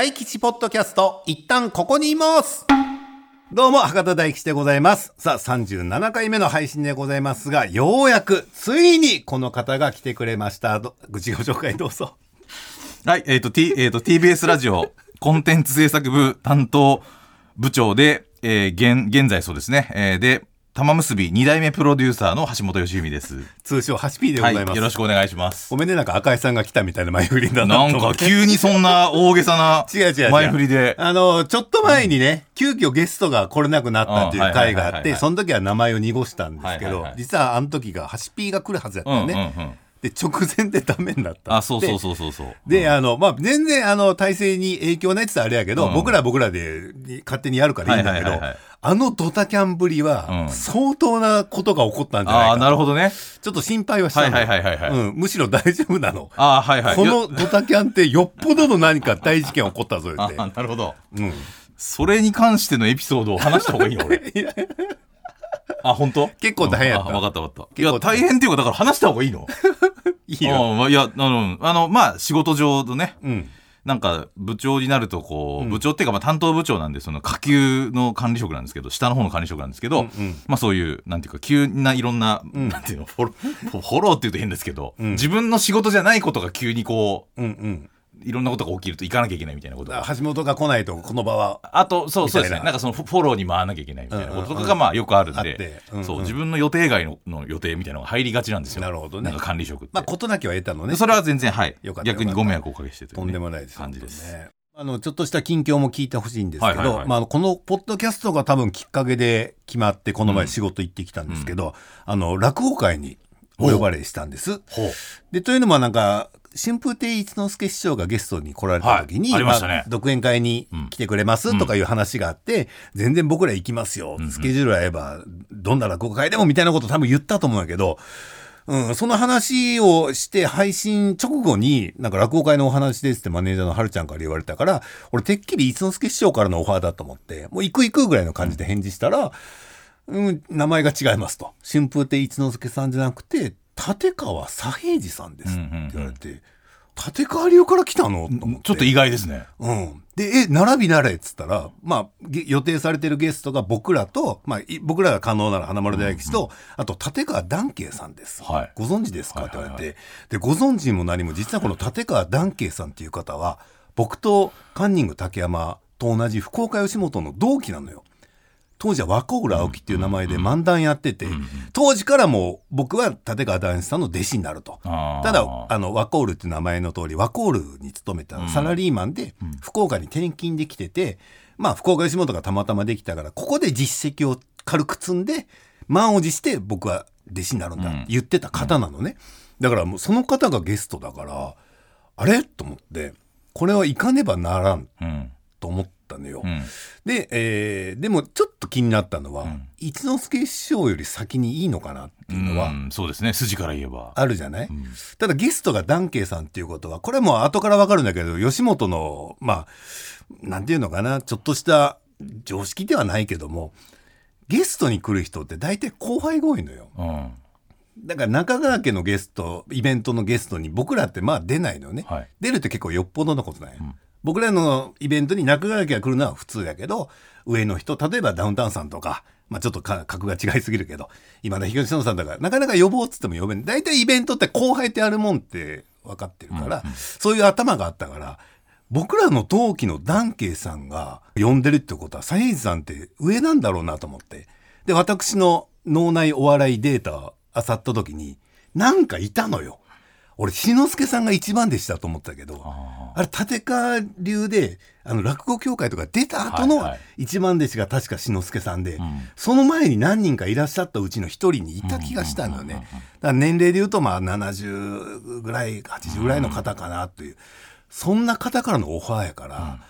大吉ポッドキャスト、一旦ここにいます。どうも、博多大吉でございます。さあ、37回目の配信でございますが、ようやく、ついにこの方が来てくれました。ご自己紹介 どうぞ。はい、えっ、と、T、えっ、と、TBS ラジオコンテンツ制作部担当部長で、えー、現、現在そうですね、えー、で、玉結び2代目プロデューサーの橋本良文です。通称、ハシピーでごはい、ざいます。よろしくお願いします。ごめんね、なんか赤井さんが来たみたいな前振りだななんか。急にそんな大げさな。前振りで。あの、ちょっと前にね、急遽ゲストが来れなくなったっていう回があって、うんはいはいはいはいその時は名前を濁したんですけどはいはいはい、実はあの時がハシピーが来るはずやったうんうん。うん。で、直前でダメになった。あ、そうそうそうそうそう。で、あの、まあ、全然、あの、体制に影響ないって言ったらあれやけど、うん僕らは僕らで勝手にやるからいいんだけどあのドタキャンぶりはう、ん相当なことが起こったんじゃないああ、かなるほどね。ちょっと心配はしたの。はいはいはいはいはいうん、むしろ大丈夫なの。ああ、はいはい。このドタキャンってよっぽどの何か大事件起こったぞ、言って。ああ、なるほど。うん。それに関してのエピソードを話した方がいいの俺。あ、本当？結構大変やったあ分かった分かった。いや、大変っていうか、だから話した方がいいの？いいよ。いや、あの、あの、まあ、仕事上のね、うん。なんか、部長になると、こう、うん部長っていうか、まあ、担当部長なんで、その、下級の管理職なんですけど、下の方の管理職なんですけど、うんうんまあ、そういう、なんていうか、急ないろんな、んなんていうの、フォロー、フォローって言うと変ですけど、うん自分の仕事じゃないことが急にこうんうん。う、いろんなことが起きると行かなきゃいけないみたいなこと橋本が来ないと、この場は。あと、そう、そうですね。ななんかそのフォローに回らなきゃいけないみたいなこととかがまあよくあるんでうんうん、そう、自分の予定外のの予定みたいなのが入りがちなんですよ。なるほどねなんか管理職って。まあ、事なきは得たのね。それは全然、はいよかっ。た逆にご迷惑をおかけしてとねとんでもないです。感じです。ね。あの、ちょっとした近況も聞いてほしいんですけど、まあこのポッドキャストが多分きっかけで決まって、この前仕事行ってきたんですけど、あの、落語会にお呼ばれしたんです。で、というのもなんか、春風亭一之輔師匠がゲストに来られた時に、はいありましたねあ独演会に来てくれますとかいう話があって、全然僕ら行きますよ。スケジュール合えば、どんな落語会でもみたいなこと多分言ったと思うんだけど、うん、その話をして配信直後に、なんか落語会のお話ですってマネージャーのはるちゃんから言われたから、俺てっきり一之輔師匠からのオファーだと思って、もう行く行くぐらいの感じで返事したら、うん、名前が違いますと。春風亭一之輔さんじゃなくて、立川左平次さんですって言われて、立川流から来たの？ちょっと意外ですね。うん。で、え、並びなれっつったら、まあ、げ予定されてるゲストが僕らと、まあ、い僕らが可能なら花丸大吉と、あと、立川談慶さんです。はいご存知ですか？って言われて、はいはいで、ご存知も何も、実はこの立川談慶さんっていう方は、僕とカンニング竹山と同じ福岡吉本の同期なのよ。当時は若浦青木っていう名前で漫談やってて、当時からもう僕は立川談志さんの弟子になると。ただ、あの、ワコールっていう名前の通り、ワコールに勤めたサラリーマンで、福岡に転勤できてて、まあ、福岡吉本がたまたまできたから、ここで実績を軽く積んで、満を持して僕は弟子になるんだって言ってた方なのね。だからもうその方がゲストだから、あれ？と思って、これは行かねばならんうん。と思ったのよ。うん。で、えーでもちょっと気になったのは、ん一之輔師匠より先にいいのかなっていうのは、うんそうですね。筋から言えば。あるじゃない、ただゲストがダンケイさんっていうことは、これも後からわかるんだけど、吉本の、まあ、なんていうのかな、ちょっとした常識ではないけども、ゲストに来る人って大体後輩が多いのよ。うん。だから中川家のゲスト、イベントのゲストに僕らってまあ出ないのよね。はい出るって結構よっぽどのことなんよ。僕らのイベントに中川家が来るのは普通やけど、上の人、例えばダウンタウンさんとか、まあちょっとか格が違いすぎるけど、今の東野さんだから、なかなか呼ぼうっつっても呼べない。大体イベントって後輩ってあるもんって分かってるから、そういう頭があったから、僕らの同期のダンケイさんが呼んでるってことは、左平次さんって上なんだろうなと思って。で、私の脳内お笑いデータを漁った時に、なんかいたのよ。俺、志の輔さんが一番弟子だと思ったけど、ああれ、立川流で、あの、落語協会とか出た後のはいはい。一番弟子が確か志の輔さんで、ん。その前に何人かいらっしゃったうちの一人にいた気がしたのよね。だから年齢で言うと、まあ、70ぐらい、80ぐらいの方かなという、そんな方からのオファーやから、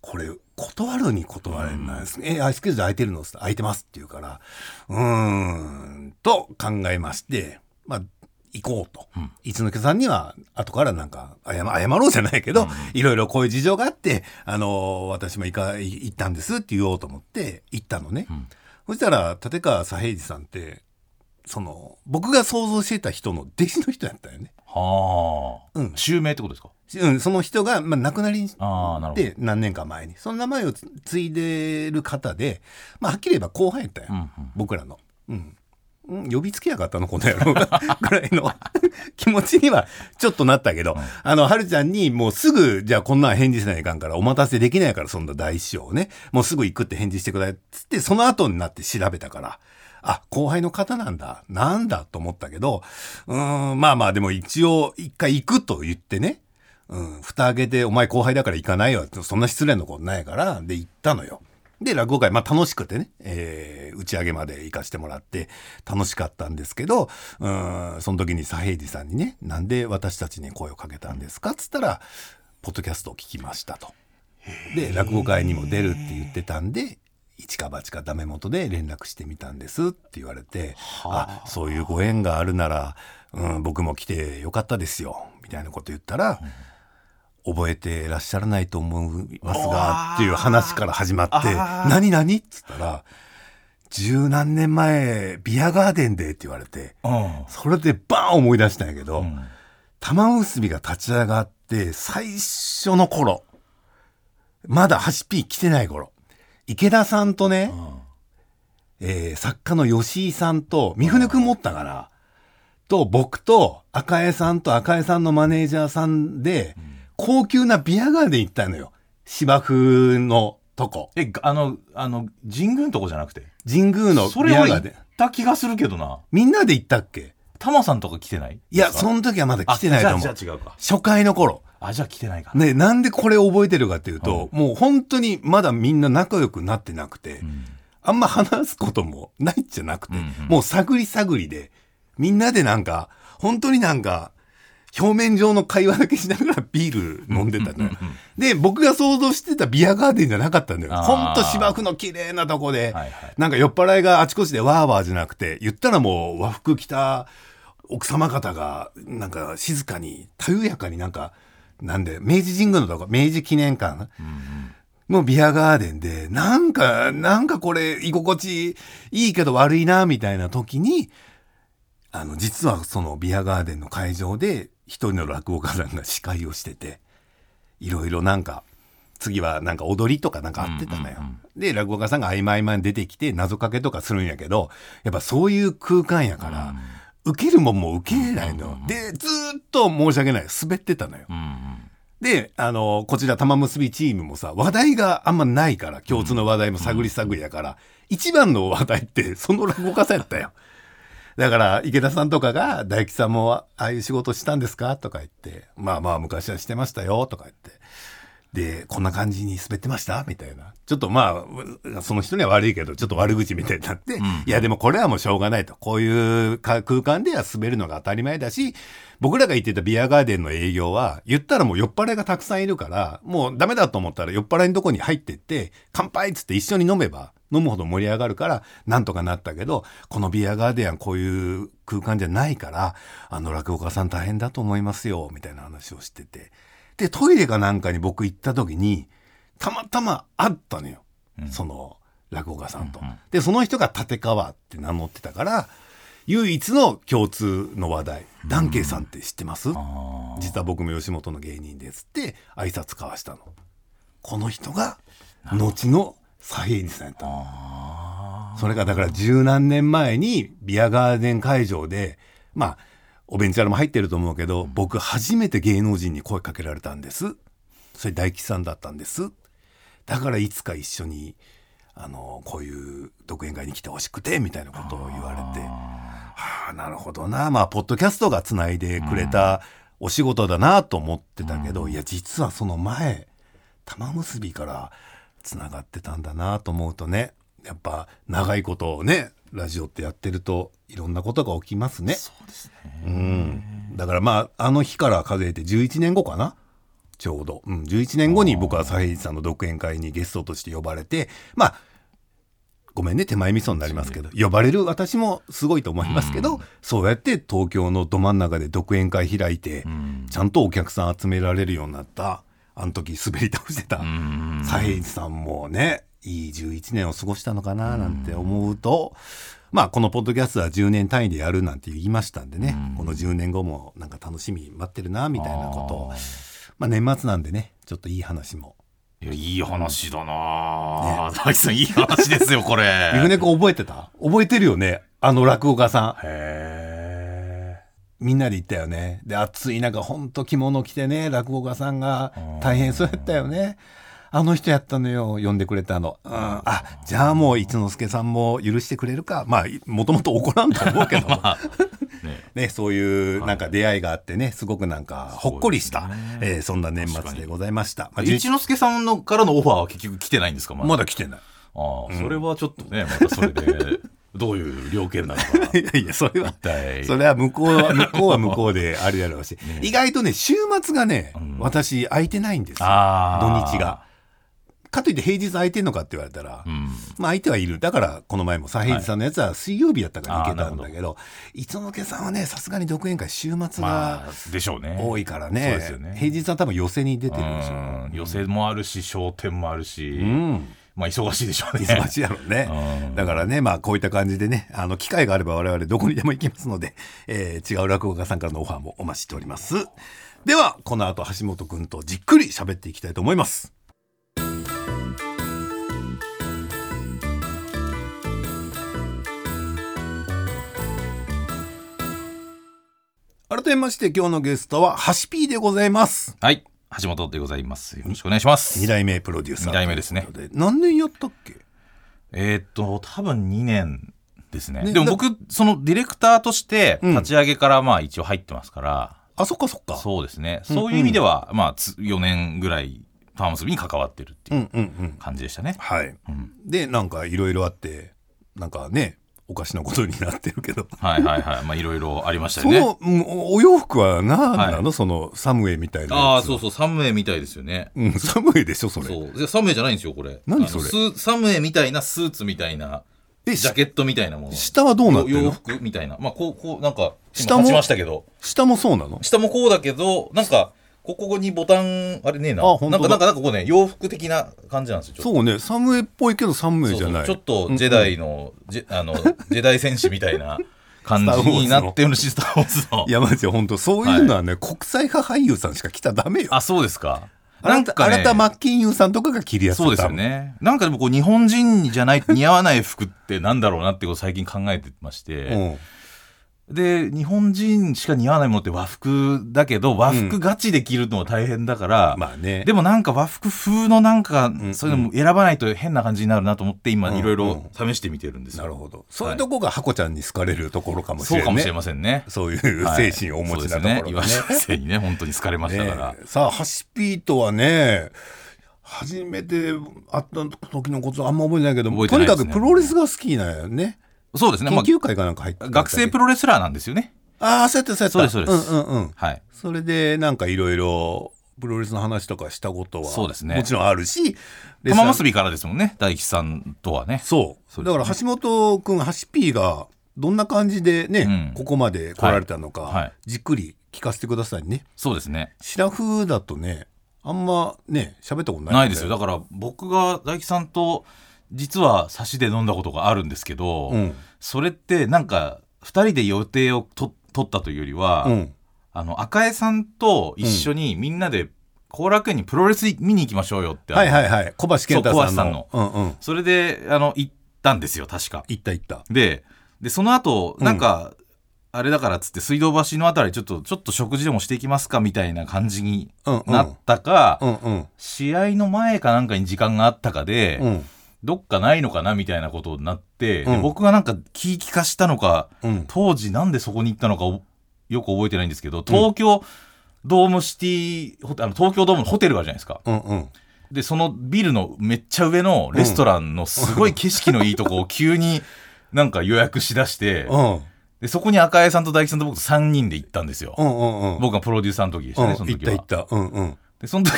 これ、断るに断れないですね。え、あ、スケジュール空いてるの空いてますって言うから、うーん、と考えまして、まあ、行こうと。一之輔さんには、後からなんか、謝、謝ろうじゃないけど、いろいろこういう事情があって、あの、私も行か、行ったんですって言おうと思って、行ったのね。そしたら、立川左平次さんって、その、僕が想像してた人の弟子の人やったよね。はあ。うん襲名ってことですか？うん、その人が、まあ、亡くなりで何年か前にその名前をつ継いでる方で、まあ、はっきり言えば後輩やったよ、うんうん僕らの。うんうん呼びつけやがったのこの野郎が ぐらいの 気持ちにはちょっとなったけど、あの、はるちゃんにもうすぐ、じゃあこんなん返事せないかんから、お待たせできないから、そんな大師匠をね、もうすぐ行くって返事してくださいっつって、その後になって調べたから、あ、後輩の方なんだ、なんだと思ったけど、うーん、まあまあでも一応一回行くと言ってね、うん、蓋開けて、お前後輩だから行かないよそんな失礼なことないから、で行ったのよ。で、落語会、まあ楽しくてね、えー打ち上げまで行かしてもらって楽しかったんですけど、うん、その時に左平次さんにね、なんで私たちに声をかけたんですか？っつったら、ポッドキャストを聞きましたと。で、落語会にも出るって言ってたんで、一か八かダメ元で連絡してみたんですって言われて、あ、そういうご縁があるなら、うん、僕も来てよかったですよ、みたいなこと言ったら、覚えてらっしゃらないと思いますがっていう話から始まってあー「何何?」っつったら「十何年前ビアガーデンで」って言われてうん。それでバーン思い出したんやけど、うん。玉結びが立ち上がって最初の頃まだハシピー来てない頃池田さんとね、えー作家の吉井さんと三船くん持ったからと僕と赤江さんと赤江さんのマネージャーさんで、高級なビアガーデン行ったのよ。芝生のとこ。えあのあの神宮のとこじゃなくて？神宮のそれは行っビアガーデン。た気がするけどな。みんなで行ったっけ？タマさんとか来てない？いやその時はまだ来てないと思う。あじゃ違うか。初回の頃。あじゃあ来てないか。ね、なんでこれを覚えてるかっていうと、もう本当にまだみんな仲良くなってなくて、うん。あんま話すこともないんじゃなくて、うんうん。もう探り探りで、みんなでなんか、本当になんか、表面上の会話だけしながらビール飲んでたのよ。で、僕が想像してたビアガーデンじゃなかったんだよ。ほんと芝生の綺麗なとこで、はいはい。なんか酔っ払いがあちこちでワーワーじゃなくて、言ったらもう和服着た奥様方が、なんか静かに、たゆやかになんか、なんで、明治神宮のとこ、明治記念館のビアガーデンで、なんか、なんかこれ居心地いいけど悪いな、みたいな時に、あの、実はそのビアガーデンの会場で、一人の落語家さんが司会をしてて、いろいろなんか、次はなんか踊りとかなんかあってたのよ。うんうんで、落語家さんが合間合間に出てきて謎かけとかするんやけど、やっぱそういう空間やから、受けるもんも受けれないの。で、ずーっと申し訳ない。滑ってたのよ。うんうんで、あの、こちら玉結びチームもさ、話題があんまないから、共通の話題も探り探りやから、一番の話題ってその落語家さんやったよ。だから、池田さんとかが、大吉さんもああいう仕事したんですかとか言って、まあまあ昔はしてましたよ、とか言って。で、こんな感じに滑ってましたみたいな。ちょっとまあ、その人には悪いけど、ちょっと悪口みたいになって、いやでもこれはもうしょうがないと。こういうか空間では滑るのが当たり前だし、僕らが行ってたビアガーデンの営業は、言ったらもう酔っ払いがたくさんいるから、もうダメだと思ったら酔っ払いのとこに入ってって、乾杯っつって一緒に飲めば、飲むほど盛り上がるから、なんとかなったけど、このビアガーデンはこういう空間じゃないから、あの落語家さん大変だと思いますよ、みたいな話をしてて。で、トイレかなんかに僕行った時に、たまたま会ったのよ。その落語家さんと。で、その人が立川って名乗ってたから、唯一の共通の話題、ダンケイさんって知ってます？あ実は僕も吉本の芸人ですって挨拶交わしたの。この人が、後の左平次さんやったそれがだから十何年前にビアガーデン会場で、まあ、おベンチャーも入ってると思うけど、僕初めて芸能人に声かけられたんです。それ大吉さんだったんです。だからいつか一緒に、あの、こういう独演会に来てほしくて、みたいなことを言われて、はあ、なるほどな。まあ、ポッドキャストがつないでくれたお仕事だなと思ってたけど、いや、実はその前、玉結びからつながってたんだなと思うとね、やっぱ長いことをね、ラジオってやってるといろんなことが起きますね。そうですねうん。だからまあ、あの日から数えて11年後かな？ちょうど。うん。11年後に僕は左平次さんの独演会にゲストとして呼ばれて、まあ、ごめんね、手前味噌になりますけど、呼ばれる私もすごいと思いますけど、そうやって東京のど真ん中で独演会開いて、んちゃんとお客さん集められるようになった、あの時滑り倒してた、うん。左平次さんもね、いい11年を過ごしたのかななんて思うと、まあこのポッドキャストは10年単位でやるなんて言いましたんでね、この10年後もなんか楽しみ待ってるなみたいなことを。まあ年末なんでねちょっといい話も。いやいい話だな。あ大樹さんいい話ですよこれ。三船君覚えてた？覚えてるよねあの落語家さん。へみんなで行ったよね。で暑い中ほんと着物着てね落語家さんが大変そうやったよね。あの人やったのよ。呼んでくれたの、うん、あじゃあもう一之輔さんも許してくれるか。まあもともと怒らんと思うけどえ、ね、ね、そういうなんか出会いがあってねすごくなんかほっこりしたそ,、えー、そんな年末でございました、まあ、一之輔さんのからのオファーは結局来てないんですか？まだ。まだ来てない。ああ、それはちょっとねまたそれでどういう料金なのか いやいやそれはそれは向こうは向こうは向こうであるやろうし、意外とね週末がね、私空いてないんですよ。土日が。かといって平日空いてんのかって言われたら、うん。まあ相手はいる。だからこの前も左平次さんのやつは水曜日やったから行けたんだけど,、磯野家さんはねさすがに独演会週末まがあでしょうね。多いからね,、そうですよね。平日は多分寄せに出てるでしょうん。寄席もあるし商店もあるし、うんまあ忙しいでしょうね忙しいやろうねうん。だからね、まあこういった感じでね、あの機会があれば我々どこにでも行きますので、えー違う落語家さんからのオファーもお待ちしております。では、この後橋本くんとじっくり喋っていきたいと思います。改めまして今日のゲストはハシピーでございます。はい橋本でございますよろしくお願いします二代目プロデューサー。二代目ですね。何年やったっけ？えーっと多分2年ですねねだでも僕そのディレクターとしてうん立ち上げからまあ一応入ってますから、あ、そっかそっか。そうですねそういう意味では、まあつ4年ぐらい玉結びに関わってるってういうんうんうん。感じでしたね、はい。うんでなんかいろいろあってなんかねおかしなことになってるけど、はいはいはい。まあいろいろありましたそよね。の、うんおお洋服は何なの、はそのサムエみたいなああそうそう。サムエみたいですよね。うん、サムエでしょそれ。そう。でサムエじゃないんですよこれ。何それ？サムエみたいなスーツみたいなえジャケットみたいなもの。下はどうなってる洋の服みたいな。まあこうこうなんか下も今立ちましたけど。下もそうなの？下もこうだけどなんかここにボタンあれねえな。あ本当だ。なんかなんかなんかこうね洋服的な感じなんですよちょっと。そうねサムエっぽいけどサムエそうじゃない。そうちょっとジェダイの,、ジェあのジェダイ戦士みたいな感じになってるしスター・ウォーズの。いやマジで本当そういうのはね、国際派俳優さんしか着たらダメよ。あそうですか。あなたあなたマまッキンユーさんとかが着るやつそうですよね。なんかでもこう日本人じゃない似合わない服ってなんだろうなってことを最近考えてまして、うんで日本人しか似合わないものって和服だけど和服ガチで着るのは大変だから、まあね。でもなんか和服風のなんかん。そういうのも選ばないと変な感じになるなと思って今うん。いろいろ試してみてるんですよ、なるほど。そういうとこがハコちゃんに好かれるところかもしれない、ね、そうかもしれませんね。そういう精神をお持ちなところはいね。岩下先生にね本当に好かれましたから、ねえ。さあハシピーとはね初めて会った時のことはあんま覚えてないけどとにかくプロレスが好きなんよねそうですね、ま研究会かなんか入ってあ、学生プロレスラーなんですよね。ああそうやってそうやった。そうですそうです。んうんうん。はい。それでなんかいろいろプロレスの話とかしたことはそうですね。もちろんあるし玉結びからですもんね。大吉さんとはね。そう。だから橋本君ハシピーがどんな感じでね、うん。ここまで来られたのか、じっくり聞かせてくださいね。そうですね。シラフだとねあんまね喋ったことないないですよ。だから僕が大吉さんと実は差しで飲んだことがあるんですけど、うん。それってなんか2人で予定をと取ったというよりは、うん。あの赤江さんと一緒にみんなで後楽園にプロレス見に行きましょうよって、はいはいはい。小橋健太さんの。そうんの。うんうん。それであの行ったんですよ確か。行った行った。ででその後なんか、あれだからっつって水道橋のあたりちょっとちょっと食事でもしていきますかみたいな感じにうんうん。なったか、うんうん。試合の前かなんかに時間があったかで、うんどっかないのかなみたいなことになって、でうん。僕がなんか聞き聞かしたのかうん。当時なんでそこに行ったのかおよく覚えてないんですけど東京ドームシティあの東京ドームのホテルがあるじゃないですか。うんうん。でそのビルのめっちゃ上のレストランのすごい景色のいいとこを急になんか予約しだしてうん。でそこに赤江さんと大吉さんと僕と3人で行ったんですよ。うんうんうん。僕がプロデューサーの時でしたね、うん。行っその時は。た行った。うんうん。でその時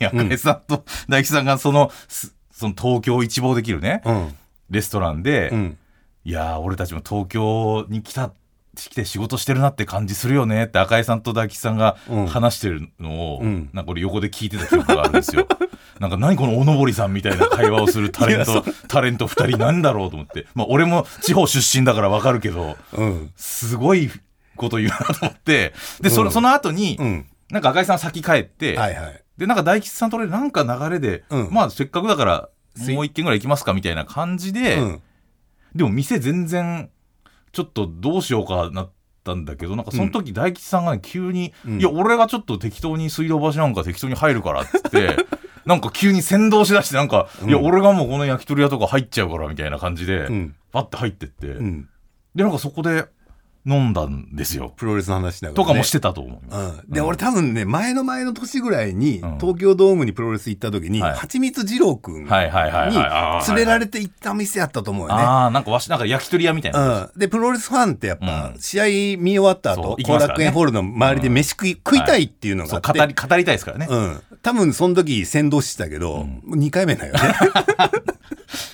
に赤江さんと大吉さんがそのすその東京を一望できるねうん。レストランで、うん。いやー俺たちも東京に来た来て仕事してるなって感じするよねって赤井さんと大吉さんがうん。話してるのを、うん。なんか俺横で聞いてた記憶があるんですよ。なんか何このおのぼりさんみたいな会話をするタレント タレント2人なんだろうと思って。まあ俺も地方出身だから分かるけどうん。すごいこと言うなと思ってでそ,、うん。その後に、うん。なんか赤井さん先帰って、はいはい。でなんか大吉さんと俺なんか流れで、うん。まあせっかくだからもう一軒ぐらい行きますかみたいな感じで、うん。でも店全然ちょっとどうしようかなったんだけどなんかその時大吉さんがね急に、うん。いや俺がちょっと適当に水道橋なんか適当に入るからっつって なんか急に先導しだしてなんか、うん。いや俺がもうこの焼き鳥屋とか入っちゃうからみたいな感じで、うん。パッて入ってって、うん。でなんかそこで飲んだんですよ。プロレスの話しながら、ね、とかもしてたと思う。うん、で、俺多分ね前の前の年ぐらいに、うん。東京ドームにプロレス行った時に、はい。はちみつ二郎くんにはいはいはいはいあー連れられて行った店やったと思うよね。ああなんかわしなんか焼き鳥屋みたいな。うん、でプロレスファンってやっぱ、うん。試合見終わった後後、ね。楽園ホールの周りで飯食い,、食いたいっていうのがそうあって、語り語りたいですからね。うん、多分その時先導してたけど、もう2回目だよね、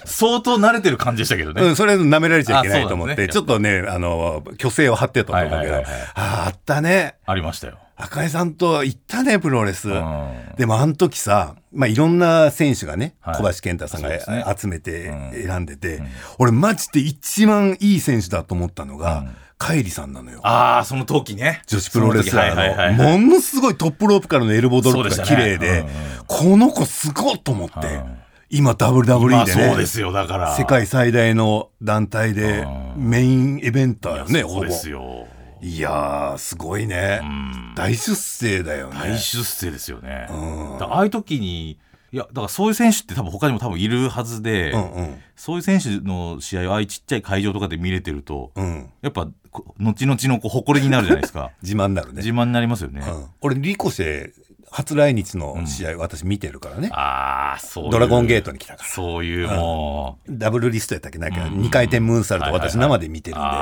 相当慣れてる感じでしたけどね。うん、それ舐められちゃいけないと思って、ねちょっとねあの虚勢を張ってたと思うけど、はいはいはいはい。あああったね。ありましたよ。赤井さんと行ったねプロレス、うん。でもあの時さ、まあ、いろんな選手がね、はい。小橋健太さんがね。集めてうん。選んでて、ん。俺マジで一番いい選手だと思ったのが、うん。カイリさんなのよ。ああその時ね。女子プロレスラーの、ものすごいトップロープからのエルボードロップが綺麗で、この子すごいと思って、うん今 WWE まあでねそうですよだから。世界最大の団体でうんメインイベンターよね、そうで。すよ。いやー、すごいねう。ん大出世だよね。大出世ですよね。ああいう時にいやだからそういう選手って多分他にも多分いるはずで、うんうんそういう選手の試合をああいうちっちゃい会場とかで見れてると、うん。やっぱこ後々のこう誇りになるじゃないですか。自慢になるね。自慢になりますよね。うん、俺リコシェ初来日の試合、私見てるからね。ああそうドラゴンゲートに来たから。そういうもう、ダブルリストやったっけ？なんかうん。2回転ムーンサルト私生で見てるんでね。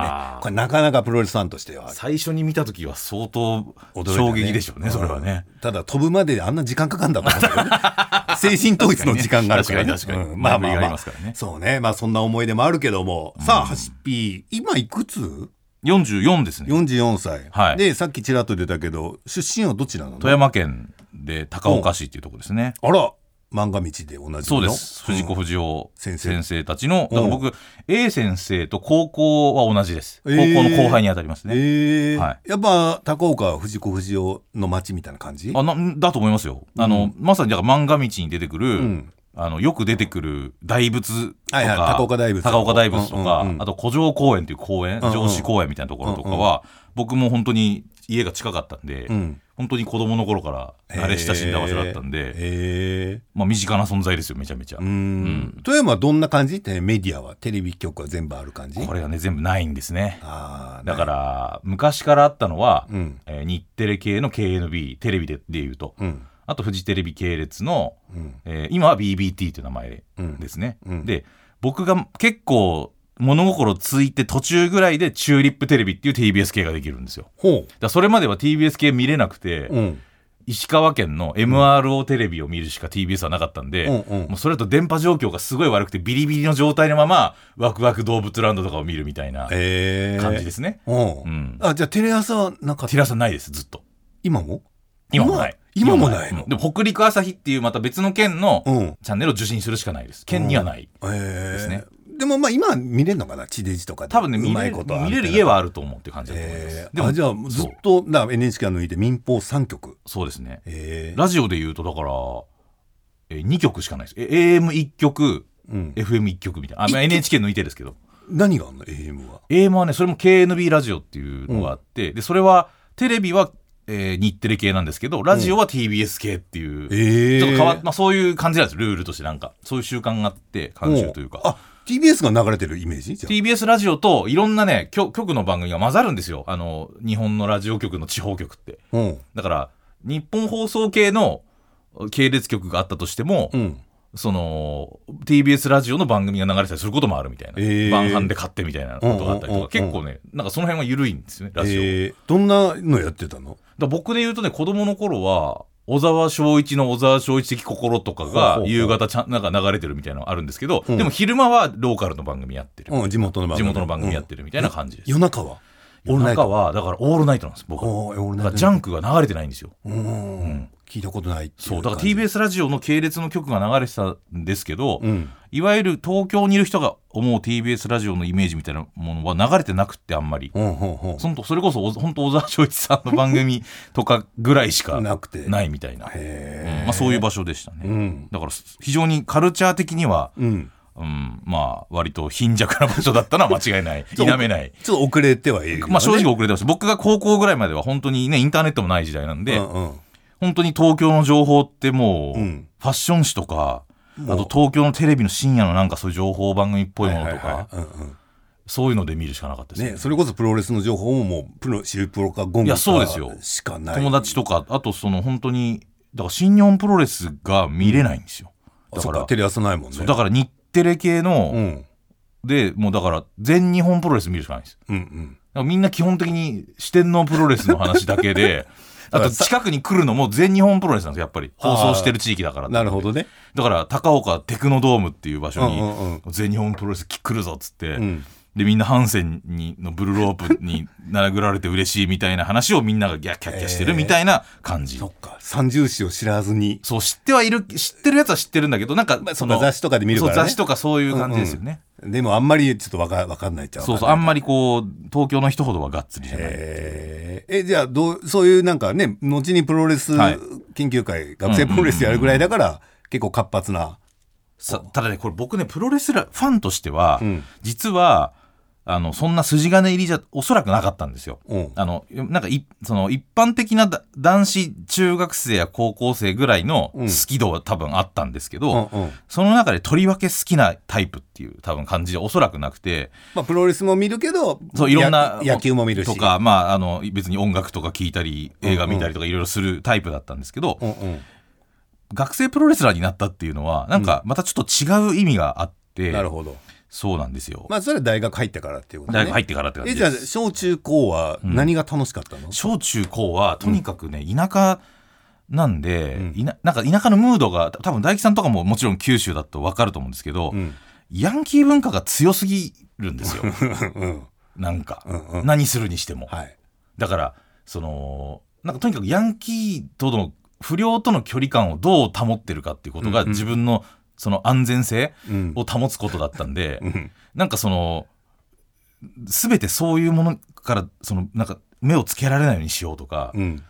これなかなかプロレスファンとしては。最初に見た時は相当衝撃でしょうねそれはね。うん。ただ飛ぶまであんな時間かかんだと思ったけどね。精神統一の時間があるからね。確かに確かに。うん。まあまあまあ。そうね。まあそんな思い出もあるけども、さあハシピー今いくつ？44ですね ?44 歳、はい。でさっきちらっと出たけど出身はどちらなの？富山県で高岡市っていうところですね。あら漫画道で同じそうです。藤子うん不二雄先先生生たちの。だから僕 A 先生と高校は同じです。高えー。校の後輩にあたりますね。ええはい。やっぱ高岡は藤子不二雄の町みたいな感じあなだと思いますよ。あの、まさにだから漫画道に出てくる、んあのよく出てくる大仏とか、はいはい高岡大仏高岡大仏とか、うんうんうん。あと古城公園っていう公園、うんうん。城址公園みたいなところとかは、僕も本当に家が近かったんで、うん。本当に子供の頃から慣れ親しんだ場所だったんで、まあ身近な存在ですよめちゃめちゃ。うん。富山はどんな感じ？ってメディアはテレビ局は全部ある感じ？これがね全部ないんですね。だから昔からあったのは、うん。えー日テレ系の KNB テレビででいうと、うんあとフジテレビ系列の、うん。えー今は BBT という名前ですね。うん。うんで僕が結構物心ついて途中ぐらいでチューリップテレビっていう TBS 系ができるんですよ。ほだそれまでは TBS 系見れなくて、石川県の MRO テレビを見るしか TBS はなかったんで、うんうん。もうそれと電波状況がすごい悪くてビリビリの状態のままワクワク動物ランドとかを見るみたいなええ感じですね。うん。うん。あじゃあテレ朝はなかった。テレ朝ないですずっと。今も？今もない。今もないの？うんでも北陸朝日っていうまた別の県のうん。チャンネルを受信するしかないです。県にはない。ええ。ですね。でもまあ今は見れるのかな？地デジとかで。多分ねう見れるまいこと見れる家はあると思うっていう感じだと思います。ええ。でもあじゃあずっとだから NHK が抜いて民放3局。そうですね。ええ。ラジオで言うとだから、え2曲しかないです。え AM1 曲、うん。FM1 曲みたいな。あ、まあ、NHK 抜いてですけど。何があんの？AM は。AM はね、それも KNB ラジオっていうのがあって、で、それは、テレビは、えー日テレ系なんですけど、ラジオは TBS 系っていう、ええちょっと変わっ、まあそういう感じなんですルールとしてなんか。そういう習慣があって、慣習というか。あ TBS が流れてるイメージ？じゃあ TBS ラジオといろんなね、局局の番組が混ざるんですよ。あの、日本のラジオ局の地方局って。うんだから、日本放送系の系列局があったとしても、うんその TBS ラジオの番組が流れてたりすることもあるみたいな、えー。晩飯で買ってみたいなことがあったりとか、うんうんうんうん。結構ねなんかその辺は緩いんですよねラジオ、えー。どんなのやってたの？ら僕で言うとね子供の頃は小沢昭一の小沢昭一的心とかが夕方ちゃんなんか流れてるみたいなのがあるんですけど、うん。でも昼間はローカルの番組やってる、うん地元の番地組元の番組やってるみたいな感じです、夜中は？夜中はだからオールナイトなんです僕は。おーオールナイト。だからジャンクが流れてないんですよ。うん。聞いたことないそうだから TBS ラジオの系列の曲が流れてたんですけど、うん。いわゆる東京にいる人が思う TBS ラジオのイメージみたいなものは流れてなくってあんまり。ほんほんほんそんとそれこそお本当小沢昭一さんの番組とかぐらいしか なくて。ないみたいな、まあ、そういう場所でしたね、うん。だから非常にカルチャー的には、うんうん、まあ割と貧弱な場所だったのは間違いない。否めない。ちょっと遅れてはいるよね。まあ正直遅れてます。僕が高校ぐらいまでは本当にねインターネットもない時代なんで、うんうん。本当に東京の情報ってもう、うん。ファッション誌とかあと東京のテレビの深夜のなんかそういう情報番組っぽいものとか、そういうので見るしかなかったですね。ね、それこそプロレスの情報ももうプロシルプロかゴングかそうですよ。しかない。友達とかあとその本当にだから新日本プロレスが見れないんですよ、だかあそっからテレ朝ないもんね。だから日テレ系の、うん。でもうだから全日本プロレス見るしかないんです。うんうん。みんな基本的に四天王プロレスの話だけで あと近くに来るのも全日本プロレスなんですよやっぱり。放送してる地域だから。なるほどね。だから高岡テクノドームっていう場所に、全日本プロレス来るぞっつって、うんでみんなハンセンにのブルーロープに殴られて嬉しいみたいな話をみんながギャッキャッキャしてるみたいな感じ、そっか。三重視を知らずに。そう知ってはいる知ってるやつは知ってるんだけどなんかその雑誌とかで見るからね。そう雑誌とかそういう感じですよね、でもあんまりちょっとわかわかんないっちゃそうそうあんままりこう東京の人ほどはがっつりじゃない。えー。えじゃあどうそういうなんかね後にプロレスはい。研究会、学生プロレスやるぐらいだから、結構活発な。さただねこれ僕ねプロレスラーファンとしては、ん。実はあのそんな筋金入りじゃおそらくなかったんですよ。うん。あのなんかいその一般的なだ男子中学生や高校生ぐらいのうん。好き度は多分あったんですけど、うんうん。その中でとりわけ好きなタイプっていう多分感じでおそらくなくて。まあ、プロレスも見るけどそういろんなや野球も見るし。とか、まあ、あの別に音楽とか聴いたり映画見たりとかいろいろするタイプだったんですけど、うんうん。学生プロレスラーになったっていうのはなんかまたちょっと違う意味があって、なるほどそうなんですよ。まあそれは大学入ってからっていうことね。大学入ってからって感えじゃあ。小中高は何が楽しかったの、小中高はとにかくね、田舎なんで、うん。いななんか田舎のムードが多分大吉さんとかももちろん九州だと分かると思うんですけど、うん。ヤンキー文化が強すぎるんですよ。うん。なんか、うんうん。何するにしても、はい。だからそのなんかとにかくヤンキーとの不良との距離感をどう保ってるかっていうことがうんうん。自分のその安全性うん。を保つことだったんで、うん。なんかその全てそういうものからそのなんか目をつけられないようにしようとか、うん。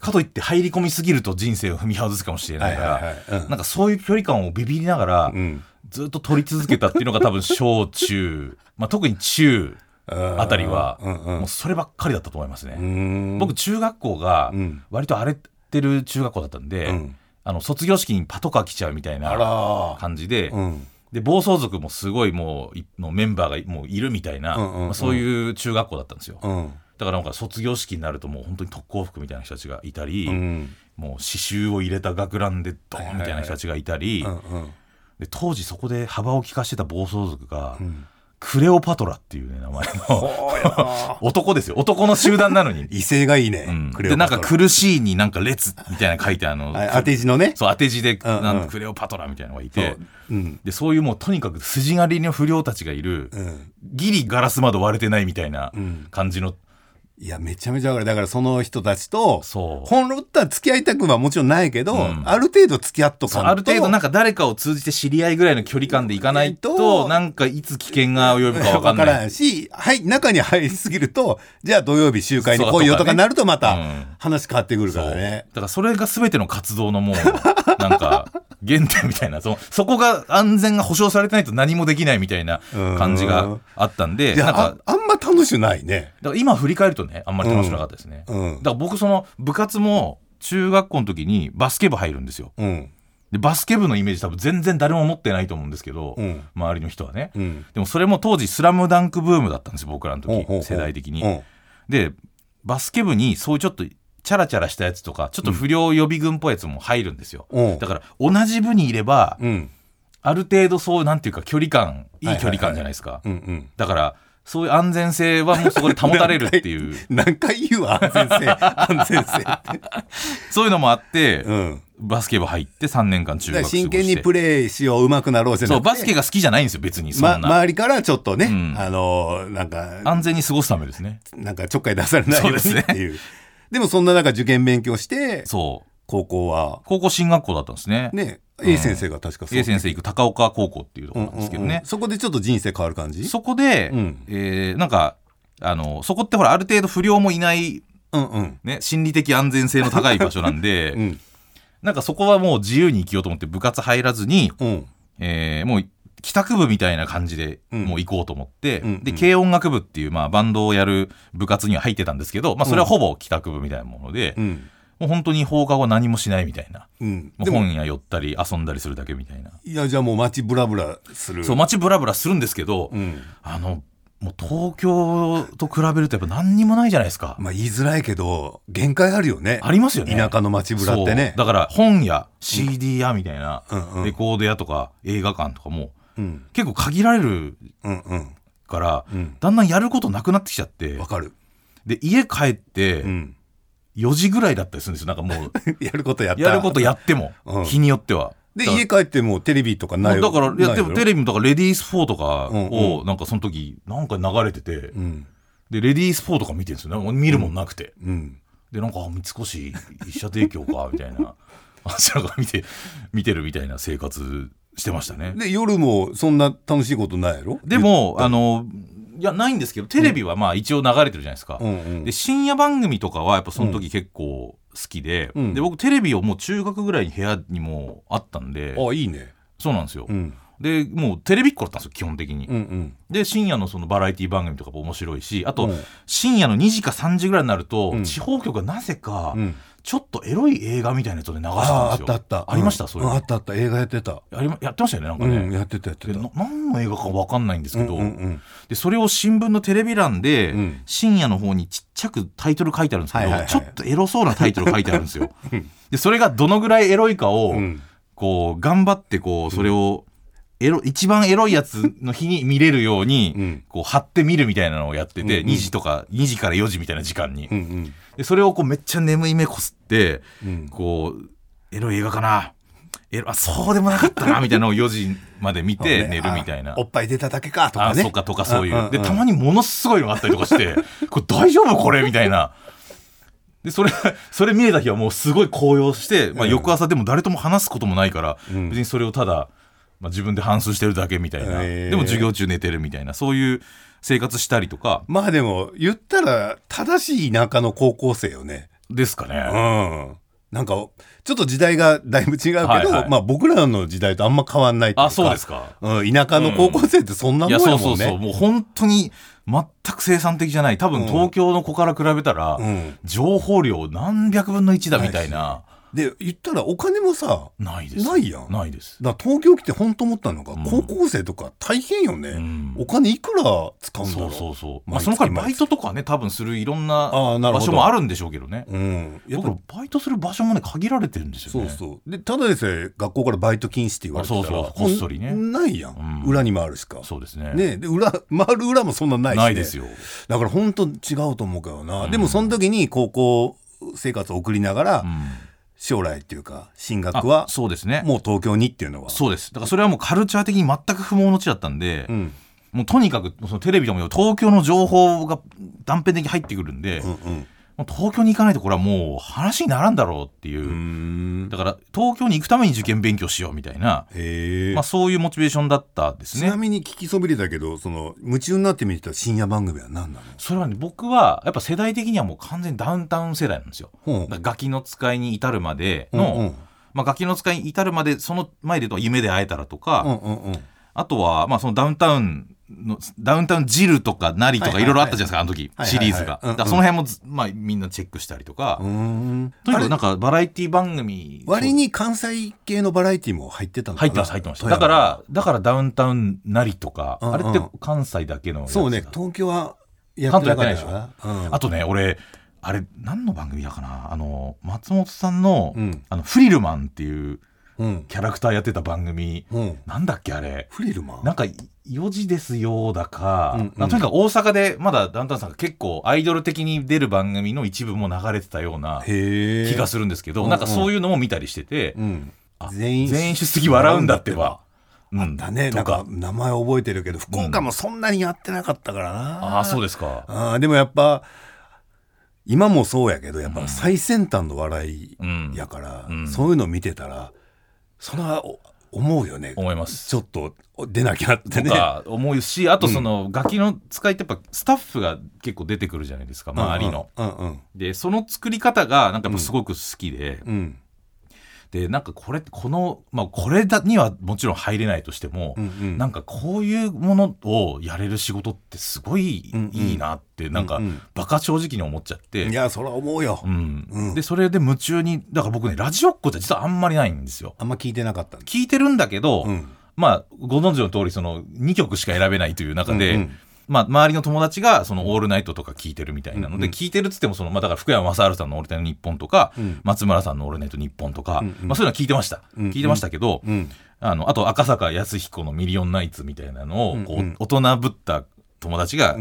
かといって入り込みすぎると人生を踏み外すかもしれないから、はいはいはい。うん。なんかそういう距離感をビビりながら、うん。ずっと取り続けたっていうのが多分小中、まあ、特に中あたりは、もうそればっかりだったと思いますね。うん。僕中学校がうん。割と荒れてる中学校だったんで、うんあの卒業式にパトカー来ちゃうみたいあなら。感じで、うん。で暴走族もすごいもういのメンバーがもういるみたいな、うんうんうん。まあ、そういう中学校だったんですよ、うん。だからなんか卒業式になるともう本当に特攻服みたいな人たちがいたり、うん。もう刺繍を入れた学ランでドーンみたいな人たちがいたり、うんうん。で当時そこで幅を利かしてた暴走族が、んクレオパトラっていうね名前の。男ですよ。男の集団なのに、威勢がいいね、うん。クレでなんオパトラ。か苦しいになんか列みたいなの書いてあのはい当て字のね。そう当て字で、うんうん。なんかクレオパトラみたいなのがいそてう。うん。でそういうもうとにかく筋狩りの不良たちがいる、うん。ギリガラス窓割れてないみたいなうん。感じの、いやめちゃめちゃわかる。だからその人たちとそう。本来だったら付き合いたくはもちろんないけど、ん。ある程度付き合っとかある程度なんか誰かを通じて知り合いぐらいの距離感でいかないととなんかいつ危険が及ぶか 分かんない。わからんし、はい、中に入りすぎると、じゃあ土曜日集会に来いよとかなるとまた話変わってくるからね。だからそれが全ての活動のもう なんか原点みたいな。そそこが安全が保障されてないと何もできないみたいな感じがあったんでじゃなんかあんま楽しくないね。だから今振り返るとねあんまり楽しくなかったですね、うん。だから僕その部活も中学校の時にバスケ部入るんですよ。うん。でバスケ部のイメージ多分全然誰も持ってないと思うんですけど、うん。周りの人はね、うん。でもそれも当時「スラムダンクブームだったんですよ僕らの時世代的に、うん。でバスケ部にそういうちょっとチャラチャラしたやつとかちょっと不良予備軍っぽいやつも入るんですよ、うん。だから同じ部にいれば、うん。ある程度そうなんていうか距離感いい距離感じゃないですか。だからそういう安全性はもうそこで保たれるっていう。何回言うわ、安全性。安全性って。そういうのもあって、うん。バスケ部入って3年間中学真剣にプレーしよう、上手くなろうじゃなくて。そうバスケが好きじゃないんですよ別にそんま、な、周りからちょっとね、ん。あのなんか、安全に過ごすためですね。なんかちょっかい出されないようにそうですね。っていう。でもそんな中受験勉強して、そう。高校は、高校進学校だったんですね。ね、A 先生が確かそう。A 先生行く高岡高校っていうところなんですけどね、うんうんうん。そこでちょっと人生変わる感じ？そこで、うん。えーなんかあのそこってほらある程度不良もいない、うんうん。ね、心理的安全性の高い場所なんで、うん。なんかそこはもう自由に生きようと思って部活入らずに、うん。えーもう帰宅部みたいな感じでうん。もう行こうと思って、うんうん。で軽音楽部っていう、まあ、バンドをやる部活には入ってたんですけど、まあ、それはほぼ帰宅部みたいなもので、うんもう本当に放課後何もしないみたいな。うん。本屋寄ったり遊んだりするだけみたいな。いやじゃあもう街ブラブラする。そう街ブラブラするんですけど、うん。あのもう東京と比べるとやっぱ何にもないじゃないですか。まあ言いづらいけど限界あるよね。ありますよね。田舎の街ブラってね。だから本屋 CD 屋みたいな、うん。うん。レコード屋とか映画館とかもうん。結構限られるから、うん。だんだんやることなくなってきちゃって。わかる。で家帰ってうん4時ぐらいだったりするんですよ。なんかもう やることやったやることやっても、うん。日によっては。でだから家帰ってもうテレビとかないだからいやでもテレレビもだからレディース4とかうんをなんかその時なんか流れてて、うん。でレディース4とか見てるんですよね。見るもんなくて、うん。でなんかあ三越一社提供かみたいな。あちらが見て見てるみたいな生活してましたね。で夜もそんな楽しいことないやろ？でもあのいやないんですけどテレビはまあ一応流れてるじゃないですか、うんうん。で深夜番組とかはやっぱその時結構好きで,、うん。で僕テレビをもう中学ぐらいに部屋にもあったんで、あいいね。そうなんですよ、うん。でもうテレビっ子だったんですよ基本的に、うんうん。で深夜のそのバラエティ番組とかも面白いしあと、うん。深夜の2時か3時ぐらいになると、うん。地方局がなぜか、うんちょっとエロい映画みたいなやつで流したんですよ。ったあった。ありました、うんそういうの。あったあった。映画やってた。やりまやってましたよねなんかね、うんやってたやってた。何の映画か分かんないんですけど、うんうんでそれを新聞のテレビ欄で、うん。深夜の方にちっちゃくタイトル書いてあるんですけど、はいはいはい。ちょっとエロそうなタイトル書いてあるんですよ。でそれがどのぐらいエロいかを、うん。こう頑張ってこうそれをエロ一番エロいやつの日に見れるように、うん。こう貼って見るみたいなのをやってて、うんうん。2時とか2時から4時みたいな時間に、うん。うんでそれをこうめっちゃ眠い目こすって、うん。こうエロい映画かな。エロあそうでもなかったなみたいなのを4時まで見て寝るみたいな。あおっぱい出ただけかとかあねそうかとかそういう、でたまにものすごいのがあったりとかして これ大丈夫これみたいな。でそれ それ見れた日はもうすごい高揚して、まあ、うん。翌朝でも誰とも話すこともないから、うん。別にそれをただ、まあ、自分で反芻してるだけみたいな、へーでも授業中寝てるみたいな。そういう生活したりとか。まあでも言ったら正しい田舎の高校生よね。ですかね。うん。なんかちょっと時代がだいぶ違うけど、はいはい。まあ僕らの時代とあんま変わんないっていうか。あそうですか。うん、田舎の高校生ってそんなもんいややもんね、そうそうそうもう本当に全く生産的じゃない。多分うん。東京の子から比べたら、うん、情報量何百分の1だみたいなで言ったらお金もさないです。ないやん。ないです。だから東京来て本当思ったのが、うん。高校生とか大変よね、うん。お金いくら使うんだろそううそう。そう、まあ、その代わりバイトとかね多分するいろんな場所もあるんでしょうけどね。うん、やっ僕ぱらバイトする場所もね限られてるんですよね。そうそう。でただでさえ学校からバイト禁止って言われてたらあそうそう。こっそりね。ないやん、うん。裏に回るしか。そうですね。ね。で裏回る裏もそんなないし、ね、ないですよ。だから本当違うと思うけどな、うん。でもその時に高校生活を送りながら、うん将来っていうか進学あはそうですね。もう東京にっていうのは。そうです。だからそれはもうカルチャー的に全く不毛の地だったんで、うん。もうとにかくそのテレビでも東京の情報が断片的に入ってくるんで、うんうん東京に行かないとこれはもう話にならんだろうっていう、だから東京に行くために受験勉強しようみたいな、まあ、そういうモチベーションだったですね。ちなみに聞きそびれたけどその夢中になって見てた深夜番組は何なの？それはね僕はやっぱ世代的にはもう完全にダウンタウン世代なんですよ。ガキの使いに至るまでの、うんうん。まあ、ガキの使いに至るまでその前で言うと夢で会えたらとか、うんうんうん。あとはまあそのダウンタウンのダウンタウンジルとかナリとかはいろいろあったじゃないですか、あの時、シリーズが、その辺もず、まあ、みんなチェックしたりとか、とにかくなんかバラエティ番組割に関西系のバラエティも入ってたのかな？入ってます入ってましただからだからダウンタウンなりとか、あれって関西だけのそうね東京はやってなかったよな。うん。あとね俺あれ何の番組だかな？あの松本さんの,、うん。あのフリルマンっていううんキャラクターやってた番組。うん。なんだっけあれ。フリルマン。なんか4時ですよだか、うんうん。なんかとにかく大阪でまだダウンタウンさんが結構アイドル的に出る番組の一部も流れてたようなへえ気がするんですけど、うんうん。なんかそういうのも見たりしてて、うん。あ全員全員出席笑うんだってば。うん。だね。なんか名前覚えてるけど福岡もそんなにやってなかったからな、ああそうですか。あーでもやっぱ今もそうやけどやっぱ最先端の笑いうんやから、うん。そういうの見てたらそれはお思うよね。思います。ちょっと出なきゃってね。とか思うしあとその楽器の使いってやっぱスタッフが結構出てくるじゃないですか周りの。うんうんでその作り方がなんかすごく好きで、うんでなんかこれこの、まあ、これだにはもちろん入れないとしても、うんうん。なんかこういうものをやれる仕事ってすごいいいなって、なんかうんうん。バカ正直に思っちゃって。いやそれは思うよ、うん。うん。でそれで夢中にだから僕ねラジオっ子って実はあんまりないんですよ。あんま聞いてなかった聞いてるんだけど、うん。まあご存知の通りその2曲しか選べないという中で、うんうんまあ、周りの友達がその「オールナイト」とか聞いてるみたいなので、聞いてるっつってもその、まあ、だから福山雅治さんの「オールナイトニッポン」とか、うん。松村さんの「オールナイトニッポン」とか、まあ、そういうのは聞いてました、聞いてましたけど、うん。あのあと赤坂康彦の「ミリオンナイツ」みたいなのをこう、大人ぶった友達が、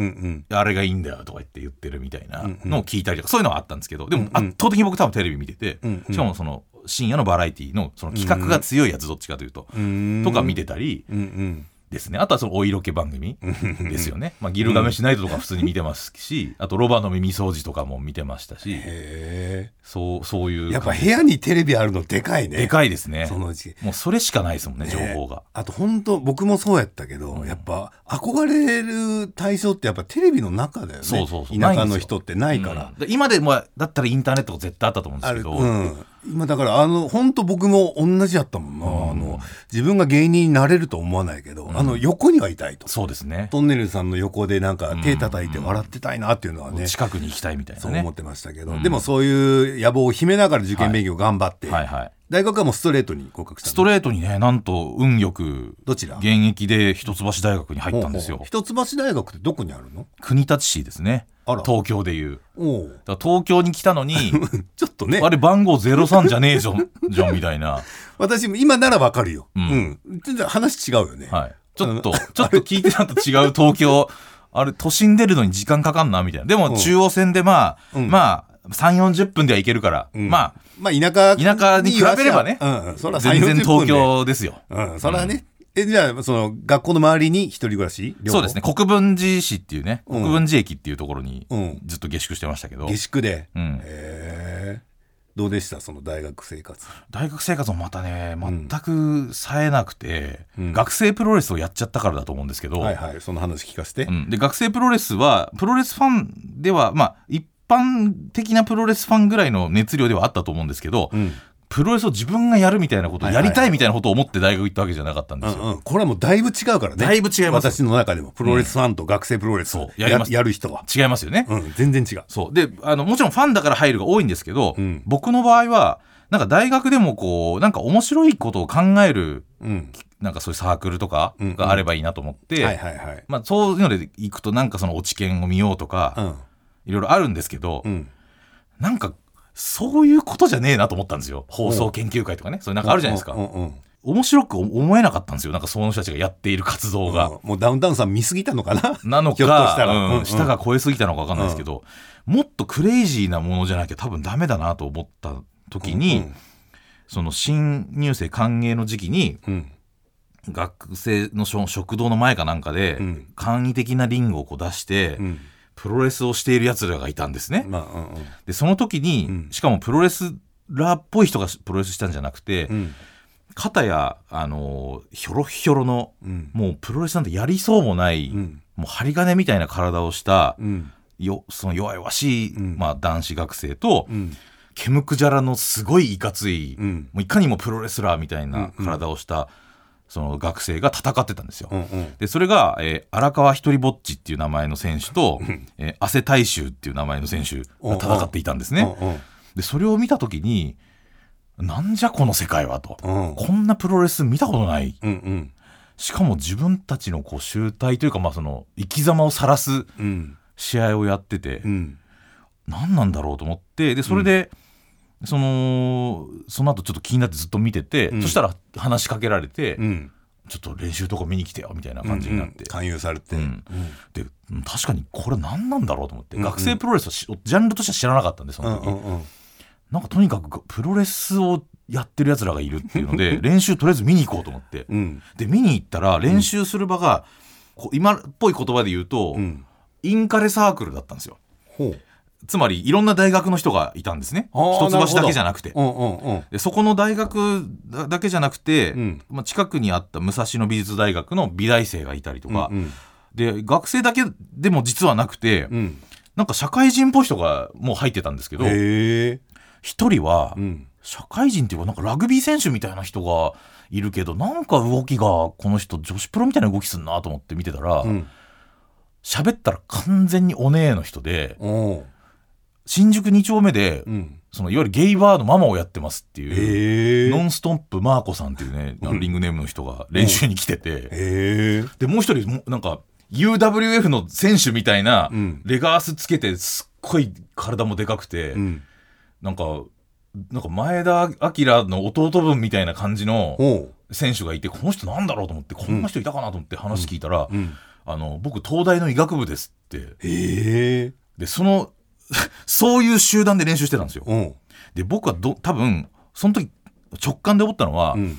あれがいいんだよとか言って言ってるみたいなのを聞いたりとか、そういうのはあったんですけどでも圧倒的に僕多分テレビ見てて、しかもその深夜のバラエティのその企画が強いやつどっちかというと、とか見てたりですね。あとはそのお色気番組ですよね、まあ、ギルガメシナイトとか普通に見てますし、あとロバの耳掃除とかも見てましたし。へそうそういうえやっぱ部屋にテレビあるのでかいね。でかいですね。そのうちもうそれしかないですもんね情ね報が。あと本当僕もそうやったけど、やっぱ憧れる対象ってやっぱテレビの中だよね。そうそうそう。田舎の人ってないから、今でもだったらインターネットが絶対あったと思うんですけど、うん、今だからあの本当僕も同じやったもんな、あの自分が芸人になれると思わないけど、あの横にはいたいと。そうですね。トンネルズさんの横でなんか手叩いて笑ってたいなっていうのはね、近くに行きたいみたいなね。そう思ってましたけど、でもそういう野望を秘めながら受験勉強頑張って、はいはい大学はもうストレートに合格したストレートにねなんと運よくどちら？現役で一橋大学に入ったんですよ。一橋大学ってどこにあるの？国立市ですね。あら。東京でいう。おう。だから東京に来たのに ちょっとね。あれ番号03じゃねえじゃん じゃんみたいな、私も今ならわかるよ、ううん。ん全然話違うよね、はい、ちょっと ちょっと聞いてたのと違う東京。あれ都心出るのに時間かかんなみたいな。でも中央線でまあ、うん。まあ3 4 0分では行けるから、ん。ままあ田舎あ田舎に比べればね、全然3 40分東で。京ですよ。うん、それはね、えじゃあその学校の周りに一人暮らし？そうですね。国分寺市っていうね。うん。国分寺駅っていうところにうん。ずっと下宿してましたけど、下宿で、うん。へえどうでした？その大学生活。大学生活もまたね全く冴えなくて、うん。学生プロレスをやっちゃったからだと思うんですけど、はいはい。その話聞かせて、うん、で学生プロレスはプロレスファンではまあ一般的なプロレスファンぐらいの熱量ではあったと思うんですけど、うん。プロレスを自分がやるみたいなことをやりたいみたいなことを思って大学行ったわけじゃなかったんですよ。うんうん、これはもうだいぶ違うからね。だいぶ違います私の中でもプロレスファンと学生プロレス、そうややります。やる人は、違いますよね。うん、全然違う。そう。であのもちろんファンだから入るが多いんですけど、うん。僕の場合はなんか大学でもこうなんか面白いことを考えるうん。なんかそういうサークルとかうん。があればいいなと思って、まあ、そういうので行くとなんかその落ち研を見ようとか、うんいろいろあるんですけど、うん。なんかそういうことじゃねえなと思ったんですよ。放送研究会とかね。それなんかあるじゃないですか、うんうんうん面白く思えなかったんですよなんかその人たちがやっている活動が、うんもうダウンタウンさん見すぎたのかな？なのから。うんうんが超えすぎたのか分かんないですけど、もっとクレイジーなものじゃなきゃ多分ダメだなと思った時に、その新入生歓迎の時期にうん。うん学生の食食堂の前かなんかで、うん。簡易的なリングをこう出して、うんプロレスをしているやつらがいたんですね。まあうんうん。でその時に、うん。しかもプロレスラーっぽい人がプロレスしたんじゃなくて、うん。肩やあのひょろひょろのうん。もうプロレスなんてやりそうもない、うん。もう針金みたいな体をした、うん。よその弱々しい、うん。まあ、男子学生と、うん。ケムクジャラのすごいいかつい、うん。もういかにもプロレスラーみたいな体をした、その学生が戦ってたんですよ。うんうん。でそれが、えー荒川一人ぼっちっていう名前の選手と、えー汗大衆っていう名前の選手が戦っていたんですね。うんうん。でそれを見た時になんじゃこの世界はと、うん。こんなプロレス見たことない。うんうん。しかも自分たちのこう集大というか、まあ、その生き様を晒すうん。試合をやってて、うん。何なんだろうと思ってでそれで、そのその後ちょっと気になってずっと見てて、うん。そしたら話しかけられて、うん。ちょっと練習とか見に来てよみたいな感じになって、うん勧誘されて。うん。でうん確かにこれ何なんだろうと思って、うんうん。学生プロレスはしジャンルとしては知らなかったんでそうんの時、うんうんなんかとにかくプロレスをやってるやつらがいるっていうので 練習とりあえず見に行こうと思って。うん。で見に行ったら練習する場が、今っぽい言葉で言うと、うん。インカレサークルだったんですよ。ほうつまりいろんな大学の人がいたんですね。一橋だけじゃなくて。うんうんうん。でそこの大学だだけじゃなくて、うんまあ、近くにあった武蔵野美術大学の美大生がいたりとか、うんで学生だけでも実はなくて、うん。なんか社会人っぽい人がもう入ってたんですけど一人はうん。社会人っていうかなんかラグビー選手みたいな人がいるけどなんか動きがこの人女子プロみたいな動きすんなと思って見てたらうん。喋、ったら完全にお姉の人で新宿2丁目で、うん。そのいわゆるゲイバーのママをやってますっていう。ノンストップマーコさんっていうね、リングネームの人が練習に来てて、で、もう一人、もうなんか、UWF の選手みたいなうん、レガースつけて、すっごい体もでかくて、うん。なんか、なんか前田明の弟分みたいな感じの選手がいて、この人なんだろうと思って、こんな人いたかなと思って話聞いたら、うん。あの、僕、東大の医学部ですって。で、その、そういう集団で練習してたんですよ。で、僕はど、多分、その時、直感で思ったのは、うん。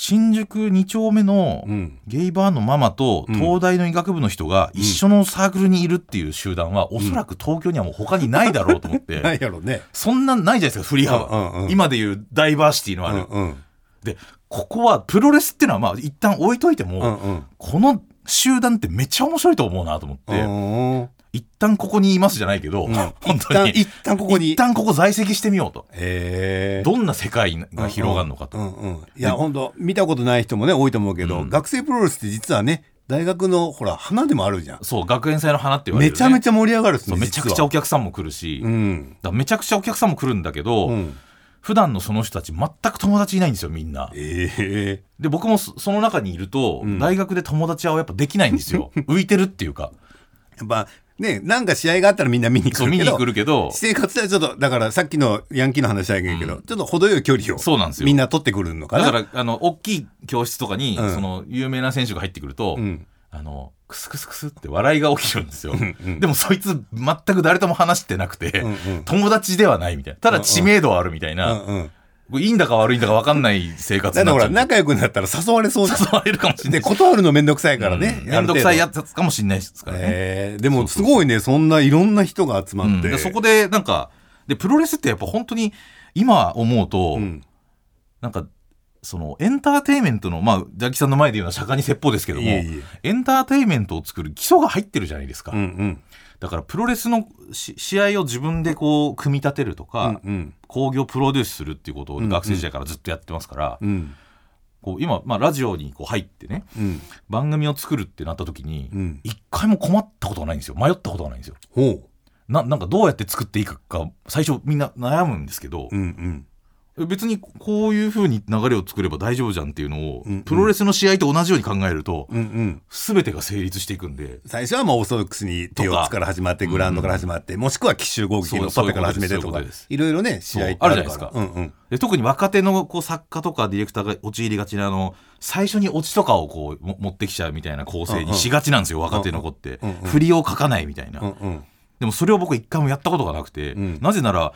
新宿2丁目のうん。ゲイバーのママとうん。東大の医学部の人が一緒のサークルにいるっていう集団はおそらく東京にはもう他にないだろうと思って、なんやろね。そんなんないじゃないですか振り幅、うんうんうん今でいうダイバーシティのある、うんうんでここはプロレスっていうのはまあ一旦置いといても、うんうん。この集団ってめっちゃ面白いと思うなと思って、うん一旦ここにいますじゃないけど、うん。本一当に。旦一旦ここに。一旦ここ在籍してみようと。どんな世界が広がるのかと、うんうん。いや本当見たことない人もね多いと思うけど、うん。学生プロレスって実はね大学のほら花でもあるじゃん。そう学園祭の花って言われる、ね、めちゃめちゃ盛り上がるっすねめちゃくちゃお客さんも来るし、うん。らめちゃくちゃお客さんも来るんだけど、うん。普段のその人たち全く友達いないんですよみんな。ええで僕もそその中にいると、ん。大学で友達はやっぱできないんですよ。浮いてるっていうか。やっぱねなんか試合があったらみんな見に来るけど見に来るけど。私生活ではちょっとだからさっきのヤンキーの話だけど、ちょっと程よい距離をそうなんですよ。みんな取ってくるのかな？だからあの大きい教室とかに、うん。その有名な選手が入ってくると、うん。あのクスクスクスって笑いが起きるんですよ、うん。でもそいつ全く誰とも話してなくて、うんうん。友達ではないみたいな。ただ知名度はあるみたいな、うんうんいいんだか悪いんだか分かんない生活だからほになっちゃう。ら仲良くなったら誘われそう誘われるかもしれないで断るのめんどくさいからね、うん。めんどくさいやつつかもしれないですからね、えーでもすごいねそんないろんな人が集まうん。って、でそこでなんかでプロレスってやっぱ本当に今思うと、うん。なんかそのエンターテインメントのまあジャッキさんの前で言うのは釈迦に説法ですけどもいえいエンターテインメントを作る基礎が入ってるじゃないですか、うんうんだからプロレスのし試合を自分でこう組み立てるとか、うんうん。興行プロデュースするっていうことをんうん学生時代からずっとやってますから、うん。こう今、まあ、ラジオにこう入ってねうん。番組を作るってなった時にうん。一回も困ったことがないんですよ。迷ったことがないんですよ。ほななんかどうやって作っていいかか最初みんな悩むんですけどう、うんうん別にこういう風に流れを作れば大丈夫じゃんっていうのを、うんうん。プロレスの試合と同じように考えると、うんうん。全てが成立していくんで。最初はまあオーソドックスに手をつから始まってグラウンドから始まって、もしくは奇襲攻撃のパペから始めてとかいうことですいろいろね試合あるじゃないですか。うんうん。で特に若手のこう作家とかディレクターが陥りがちなあの最初にオチとかをこうも持ってきちゃうみたいな構成にしがちなんですよ、若手の子って、うんうん。振りを書かないみたいな、うんうん。でもそれを僕一回もやったことがなくて、うん。なぜなら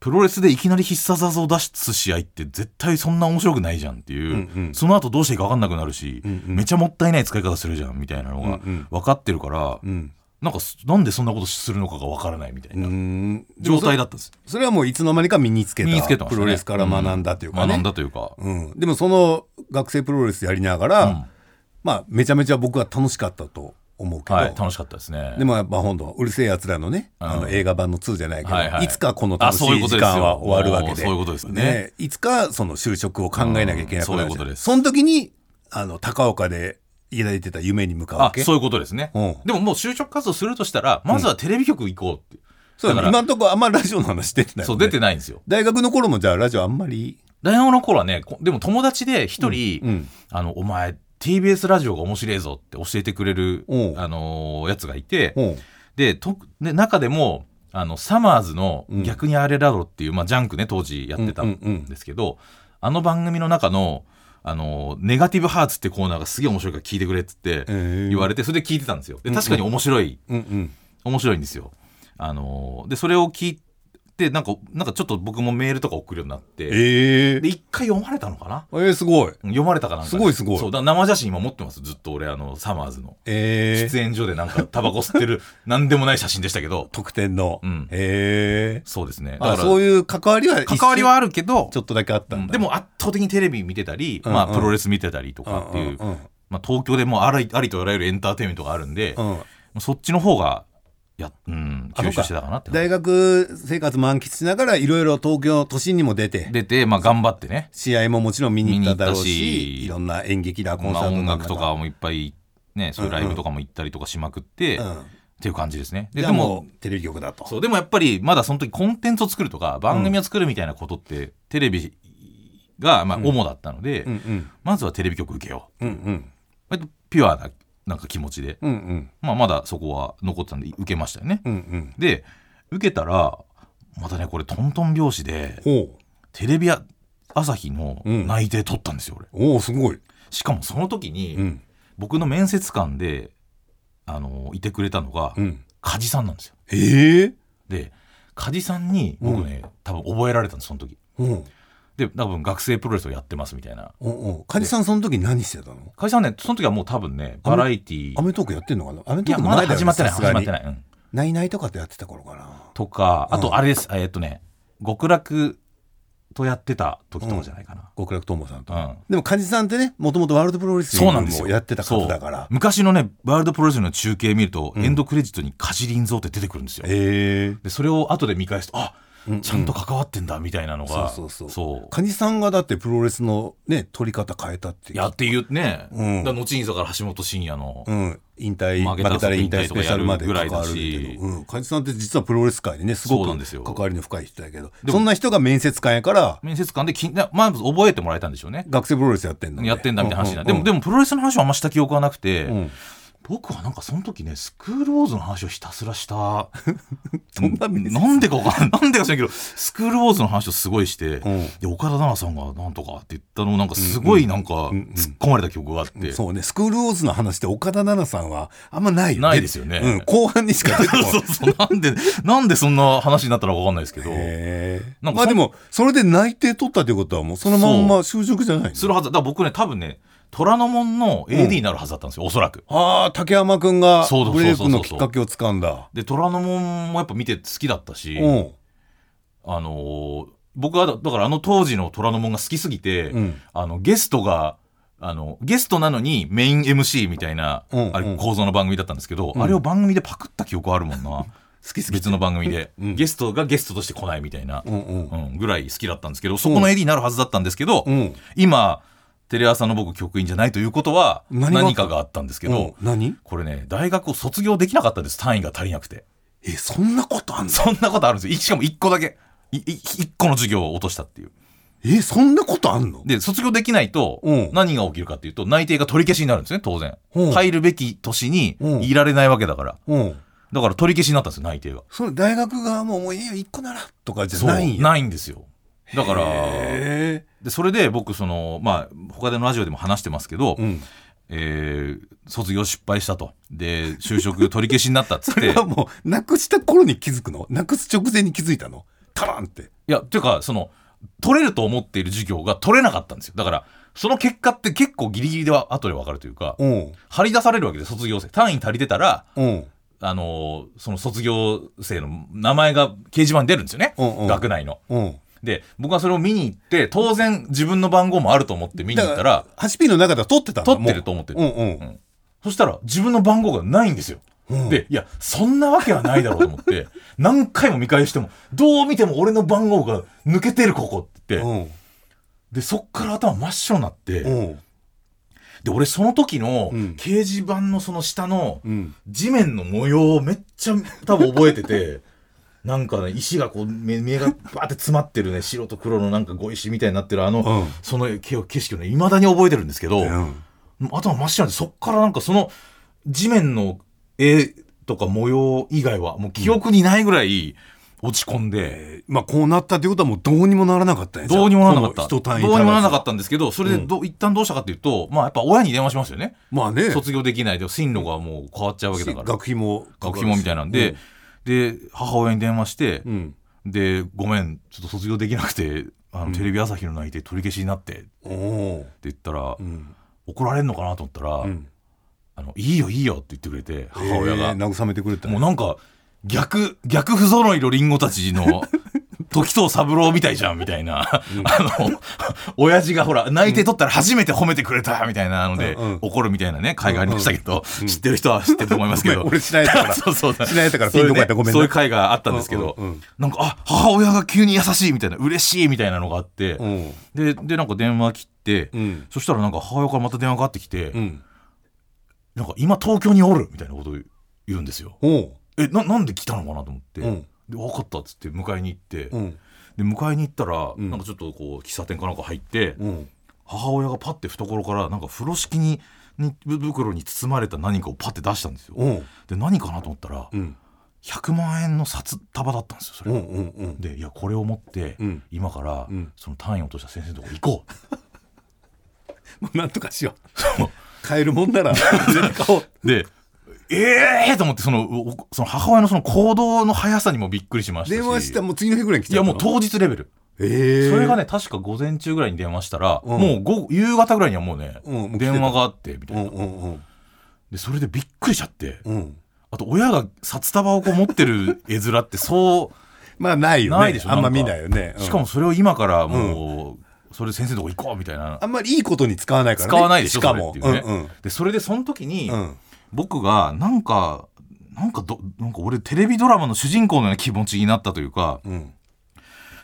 プロレスでいきなり必殺技を出す試合って絶対そんな面白くないじゃんっていう、うんうん。その後どうしていいか分かんなくなるし、うんうん。めちゃもったいない使い方するじゃんみたいなのがうんうん。分かってるから、うんなんかすなんでそんなことするのかが分からないみたいうな、ん。状態だったんです。それはもういつの間にか身につけたつけたね。プロレスから学んだというかね、学んだというか、うん、でもその学生プロレスやりながら、うん。まあめちゃめちゃ僕は楽しかったと思うけど、はい楽しかったですね。でもやっぱ本当うるせえやつらのね、うん。あの映画版の2じゃないけど、はいはい。いつかこの楽しい時間は終わるわけで。そういうことですね。いつかその就職を考えなきゃいけなくなるじゃんうんそういうことです。その時にあの高岡で抱いてた夢に向かうわけ。あそういうことですね、うん。でももう就職活動するとしたらまずはテレビ局行こうって、そうだから今のところあんまラジオの話出てないね。そう出てないんですよ。大学の頃もじゃあラジオあんまり？大学の頃はねこでも友達で一人、うん。あのお前 TBS ラジオが面白いぞって教えてくれる、う。んあのーやつがいて、う。んでとで中でもあのサマーズのうん「逆にあれだろ」っていう、まあ、ジャンクね当時やってたうんうんうん。んですけど、あの番組の中のあのネガティブハーツってコーナーがすげえ面白いから聞いてくれっつって言われてそれで聞いてたんですよ。で確かに面白い、うんうん。面白いんですよ。あのでそれを聞いでなんかなんかちょっと僕もメールとか送るようになって。ええで一回読まれたのかな？えー、すごい。読まれたかなんかで。すごいすごい。そうだから生写真今持ってますずっと俺あのサマーズの。ええ喫煙所でなんかタバコ吸ってる なんでもない写真でしたけど。特典の、うん。ええそうですね。あそういう関わりは関わりはあるけどちょっとだけあったんだ、うんでも圧倒的にテレビ見てたり、うんまあ、うんプロレス見てたりとかっていう、うんうんまあ、東京でもうありありとあらゆるエンターテインメントがあるんで、うんそっちの方がや、うん、吸収してたかなって大学生活満喫しながらいろいろ東京都心にも出て。出て、まあ、頑張ってね、試合ももちろん見に行っただろうしいろんな演劇だコンまあ、サート音楽とかかもいっぱい、ね、そういうライブとかも行ったりとかしまくって、うん。っていう感じですね。ででもテレビ局だと。そうでもやっぱりまだその時コンテンツを作るとか番組を作るみたいなことって、テレビがまあ主だったので、うんうん。まずはテレビ局受けよう。うんうん。ピュアななんか気持ちで、うんうん。まあ、まだそこは残ってたんで受けましたよね。うんうん。で受けたらまたねこれトントン拍子でほテレビ朝日のうん。内定取ったんですよ俺。うおおすごい。しかもその時に、うん。僕の面接官であのいてくれたのが、うん。梶さんなんですよ。ええで梶さんに僕ね、多分覚えられたんですその時。うんで多分学生プロレスをやってますみたいな。おお梶さんその時何してたの？梶さんねその時はもう多分ねバラエティアメトークやってんのかな？アメトークまだ始まってない始まってない。うん。ナイナイとかってやってた頃かな。とかあうん。とあれです、えーっとね極楽とやってた時とかじゃないかな。極楽友さんと、うん。でも梶さんってねもともとワールドプロレスもやってた方だから。昔のねワールドプロレスの中継見ると、うん。エンドクレジットに梶林蔵って出てくるんですよ。ええでそれを後で見返すとあうんうんちゃんと関わってんだみたいなのが、そうそうそう。そう。梶さんがだってプロレスのね取り方変えたっていうやっていうね、うん。だ後にだから橋本真也の、うん、引退負けたら引退スペシャルまで関わるしけど、うん、梶さんって実はプロレス界にねすごく関わりの深い人だけど。そんな人が面接官やから面接官できなまず覚えてもらえたんでしょうね。学生プロレスやってんの、ね、やってんだみたいな話にな、うんでもでもプロレスの話はあんました記憶はなくて、うん僕はなんかその時ねスクールウォーズの話をひたすらした。そんな面接なんでかわかんない。なんでか知らんけどスクールウォーズの話をすごいして、うん。で岡田奈々さんがなんとかって言ったのをなんかすごいなんか突っ込まれた記憶があって、そうね。スクールウォーズの話って岡田奈々さんはあんまないよねないですよね。うん、後半にしか出てこない。そうそうなんでなんでそんな話になったのかわかんないですけど。なんかそまあでもそれで内定取ったってことはもうそのまんま就職じゃないの？するはず。だから僕ね多分ね虎ノ門の AD になるはずだったんですよ、おそらく。ああ竹山君がそうそうブレイクのきっかけをつかんだ。で虎ノ門もやっぱ見て好きだったし、うん。あのー僕はだだからあの当時の虎ノ門が好きすぎて、うん。あのゲストがあのゲストなのにメイン MC みたいな、うんうん。あれ構造の番組だったんですけど、うん。あれを番組でパクった記憶あるもんな。好き好き別の番組で、うん。ゲストがゲストとして来ないみたいな、うんうん。うんぐらい好きだったんですけどそこの AD になるはずだったんですけど、うん。今テレ朝の僕局員じゃないということは何かがあったんですけど、これね大学を卒業できなかったんです単位が足りなくて。えそんなことあんの？そんなことあるんですよ。いしかも1個だけ。いい1個の授業を落としたっていう。えそんなことあんの？で卒業できないとうん。何が起きるかっていうと内定が取り消しになるんですね当然。うん。入るべき年にうん。いられないわけだから。うん。だから取り消しになったんですよ内定がそれ大学側ももういいよ一個ならとかじゃないないんですよだからへでそれで僕そのまあ他でのラジオでも話してますけど、えうん。えー卒業失敗したと。で就職取り消しになったっつっ そてれはもうなくした頃に気づくの？なくす直前に気づいたの？タランって。いや、っていうか、その、取れると思っている授業が取れなかったんですよ。だから、その結果って結構ギリギリでは後で分かるというか、うん。張り出されるわけで卒業生。単位足りてたら、うん。あのーその卒業生の名前が掲示板に出るんですよね。学内の。うんで、僕はそれを見に行って、当然自分の番号もあると思って見に行ったら、8P の中では取ってた取ってると思ってる。もう。うんうん。そしたら自分の番号がないんですよ。うん。で、いや、そんなわけはないだろうと思って、何回も見返しても、どう見ても俺の番号が抜けてるここって言って、うん。で、そっから頭真っ白になって、うん。で、俺その時のうん。掲示板のその下のうん。地面の模様をめっちゃ多分覚えてて、なんかね、石がこう、目目がバーって詰まってるね、白と黒のなんか碁石みたいになってるあの、うん。その景景色をね、未だに覚えてるんですけど、うん。頭真っ白で、そっからなんかその地面の絵とか模様以外はもう記憶にないぐらい落ち込んで、えーまあこうなったっていうことはもうどうにもならなかったどうにもならなかった。どうにもならなかっったんですけど、それでど、一旦どうしたかっていうと、まあやっぱ親に電話しますよね。まあね。卒業できないで進路がもう変わっちゃうわけだから。学費も学費もみたいなんで、で、母親に電話して、うん。で「ごめんちょっと卒業できなくてあの、テレビ朝日の内定取り消しになって」って言ったら、うん。怒られるのかなと思ったら「うん。あのいいよいいよ」って言ってくれて母親が、えー慰めてくれた。もうなんか逆逆不揃いのリンゴたちの時藤三郎みたいじゃんみたいな、あの親父がほら内定取ったら初めて褒めてくれたみたいなので、怒るみたいなね会がありましたけど、知ってる人は知ってると思いますけど。俺知らないから。そうそう知らないからピンとこやったらごめんなそういう会があったんですけど、なんかあ母親が急に優しいみたいな嬉しいみたいなのがあって、うん。ででなんか電話切って、うん。そしたらなんか母親からまた電話かかってきて、うん。なんか今東京におるみたいなことを言うんですよ。えななんで来たのかなと思って、うんで分かったっつって迎えに行って、うん。で迎えに行ったら、ん。なんかちょっとこう喫茶店かなんか入って、うん。母親がパッて懐からなんか風呂敷にに袋に包まれた何かをパッて出したんですよ。で何かなと思ったら、うん。100万円の札束だったんですよそれ。うんうんうん。でいやこれを持って、うん。今から、うん。その単位を落とした先生のとこ行こう。もうなんとかしよそう。う買えるもんなら 全然買おう。でええー、と思ってそのおその母親のその行動の速さにもびっくりしましたし。電話したらもう次の日ぐらいに来ちいやもう当日レベル。ええそれがね確か午前中ぐらいに電話したら、うん。もう午後夕方ぐらいにはもうね、うんもう電話があってみたいな、うんうんうん。でそれでびっくりしちゃって。うん。あと親が札束をこう持ってる絵面ってそ まあないよね。ないでしょあんま見ないよね、うしかもそれを今からもう、それで先生のとこ行こうみたいな。あんまりいいことに使わないからね。使わないでしょしかも。ねうんうん。でそれでその時に、うん僕がなんかなんかどなんか俺テレビドラマの主人公のような気持ちになったというかうん。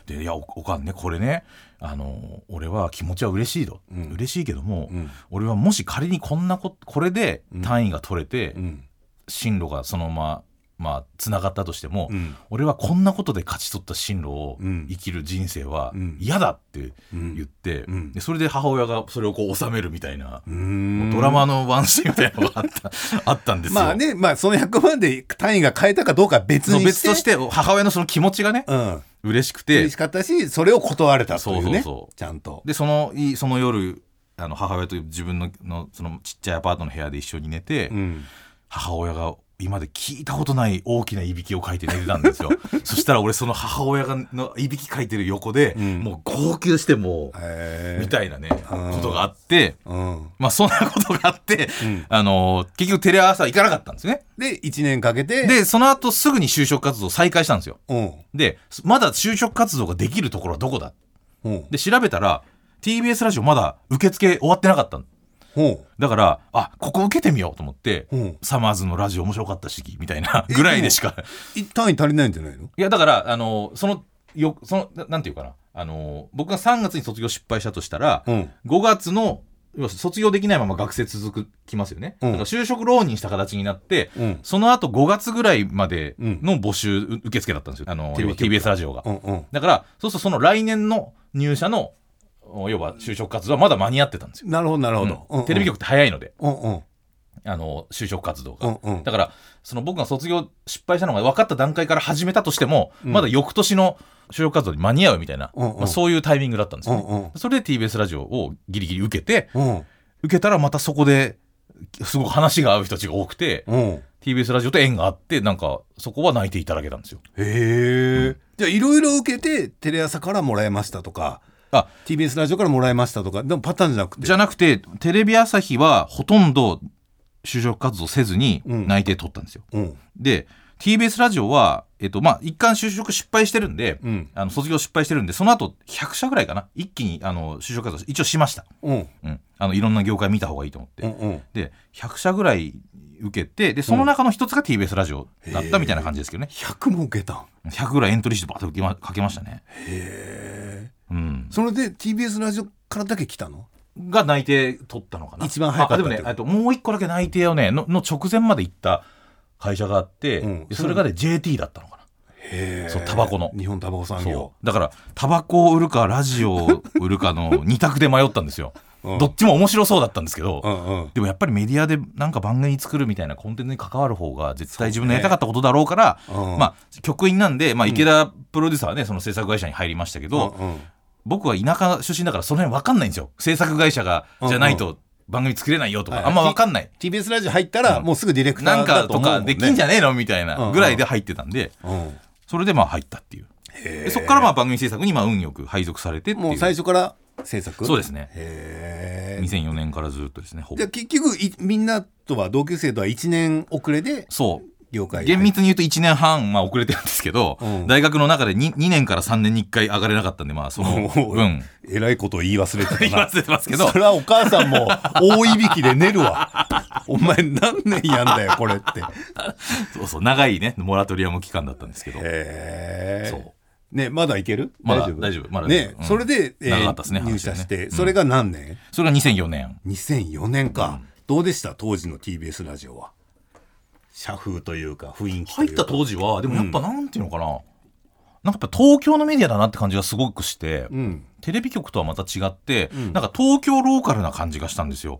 でいやおおかんねこれねあの俺は気持ちは嬉しいと、うん。嬉しいけども、うん。俺はもし仮にこんなここれで単位が取れて、うん。進路がそのまままあつながったとしても、うん。俺はこんなことで勝ち取った進路をうん。生きる人生はうん。嫌だってうん。言って、うん。でそれで母親がそれをこう収めるみたいな、ドラマのワンシーンみたいなのがあった あったんですよ。まあねまあその100万で単位が変えたかどうかは別にして。別として母親のその気持ちがねうん。嬉しくて嬉しかったしそれを断れたというね。そうそうそう。ちゃんと。でそのいその夜あの母親と自分ののそのちっちゃいアパートの部屋で一緒に寝て、うん。母親が今まで聞いたことない大きないびきをかいて寝てたんですよ。そしたら俺その母親がのいびきかいてる横で、うん。もう号泣してもう、みたいなね、うん。ことがあってうん。まあそんなことがあって、うん。あの結局テレ朝行かなかったんですね。で1年かけてでその後すぐに就職活動を再開したんですよ。うん。でまだ就職活動ができるところはどこだ？うん。で調べたら TBS ラジオまだ受付終わってなかっただからあここ受けてみようと思って、う。んサマーズのラジオ面白かったしみたいなぐらいでしか。単位足りないんじゃないの？いやだからあのそのよそのななんていうかな。あの僕が3月に卒業失敗したとしたら、うん。5月の卒業できないまま学生続くきますよね、うん。だから就職浪人した形になって、うん。その後5月ぐらいまでの募集、う受付だったんですよ。あの TBS ラジオが、うんうん。だからそうするとその来年の入社のお要は就職活動はまだ間に合ってたんですよ、なるほどなるほど、うん。テレビ局って早いので。うんうん。あの就職活動が、うんうん。だからその僕が卒業失敗したのが分かった段階から始めたとしても、まだ翌年の就職活動に間に合うみたいな、うんうん。まあ、そういうタイミングだったんですよ、ね。うんうん。それで TBS ラジオをギリギリ受けてうん。受けたらまたそこですごく話が合う人たちが多くて、うん。へ TBS ラジオと縁があってなんかそこは泣いていただけたんですよ。え、じゃあいろいろ受けてテレ朝からもらえましたとかあ。TBS ラジオからもらえましたとか。でもパターンじゃなくて。じゃなくてテレビ朝日はほとんど就職活動せずにうん。内定取ったんですよ、うん。で TBS ラジオは、えっとまあ、一貫就職失敗してるんで、うん。あの卒業失敗してるんでその後100社ぐらいかな。一気にあの就職活動一応しました、うん。うん、あのいろんな業界見た方がいいと思って、うんうん。で100社ぐらい受けてでその中の一つが TBS ラジオだったみたいな感じですけどね。100も受けた。んへ100ぐらいエントリーしてバーッと受けまかけましたね、えうん、それで TBS ラジオからだけ来たの？が内定取ったのかな。一番早かったあでもねあともう一個だけ内定をねのの直前まで行った会社があって、うん。でそれがね JT だったのかな。へえ。そうタバコの。日本タバコ産そ業う。だからタバコを売るかラジオを売るかの 二択で迷ったんですよ、うん。どっちも面白そうだったんですけど、うんうん。でもやっぱりメディアでなんか番組作るみたいなコンテンツに関わる方が絶対自分のやりたかったことだろうから、うん。まあ局員なんで、まあ、池田プロデューサーはねその制作会社に入りましたけど、うんうん僕は田舎出身だからその辺分かんないんですよ。制作会社がじゃないと番組作れないよとか、はいあんま分かんない、TBS ラジオ入ったらもうすぐディレクターなんかとかできんじゃねえのみたいうんうなんぐらいで入ってたんで、うん。それでまあ入ったっていう。でそこからまあ番組制作にまあ運よく配属されてもう最初から制作？そうですね。へえ2004年からずっとですねじゃあ結局いみんなとは同級生とは1年遅れでそう業界厳密に言うと1年半、まあ、遅れてるんですけど、うん。大学の中で 2, 2年から3年に1回上がれなかったんでまあその分。えらいことを言い忘れてたな。言い忘れてますけど。それはお母さんも大いびきで寝るわ。お前何年やんだよこれって。そうそう長いねモラトリアム期間だったんですけど。へえそう。ねまだいける？まだ大丈夫？大丈夫まだね夫。うん。それで、えーね入社して、ねうん。それが何年？それが2004年。2004年か、どうでした？当時の TBS ラジオは社風というか雰囲気入った当時はでもやっぱなんていうのかな、なんかやっぱ東京のメディアだなって感じがすごくして、うん。テレビ局とはまた違って、ん。なんか東京ローカルな感じがしたんですよ。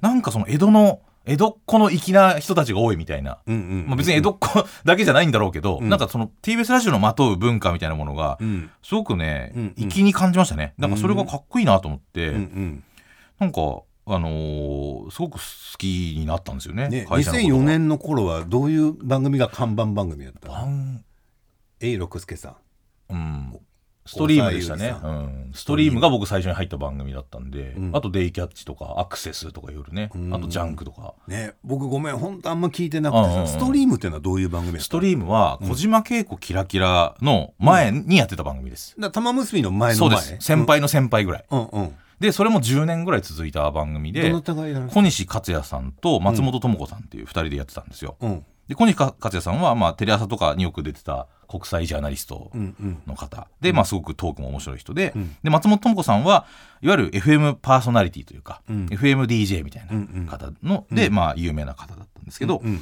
なんかその江戸の江戸っ子の粋な人たちが多いみたいな、うんうんまあ、別に江戸っ子 だけじゃないんだろうけど、ん。なんかその TBS ラジオのまとう文化みたいなものがうん。すごくね、うんうん。粋に感じましたね。なんかそれがかっこいいなと思って、うんうん。なんかあのーすごく好きになったんですよねね、会社のことが。2004年の頃はどういう番組が看板番組だったの？番えい六輔さん。うん。ストリームでしたね。うん、ストリームが僕最初に入った番組だったんで、うん。あとデイキャッチとかアクセスとか夜ね、うん。あとジャンクとか。ね僕ごめん本当あんま聞いてなくてさ、うん。うんうんストリームっていうのはどういう番組ストリームは小島慶子キラキラの前にやってた番組です、だから玉結びの前の前。そうです。先輩の先輩ぐらい、うんうんでそれも10年ぐらい続いた番組で小西克也さんと松本智子さんっていう2人でやってたんですよ、うん。で小西克也さんは、まあ、テレ朝とかによく出てた国際ジャーナリストうんうん。の方。で、まあ、すごくトークも面白い人で,、うん。で松本智子さんはいわゆる FM パーソナリティというか、うん。FMDJ みたいうんうん。な方の、で、まあ、有名な方だったんですけど、うん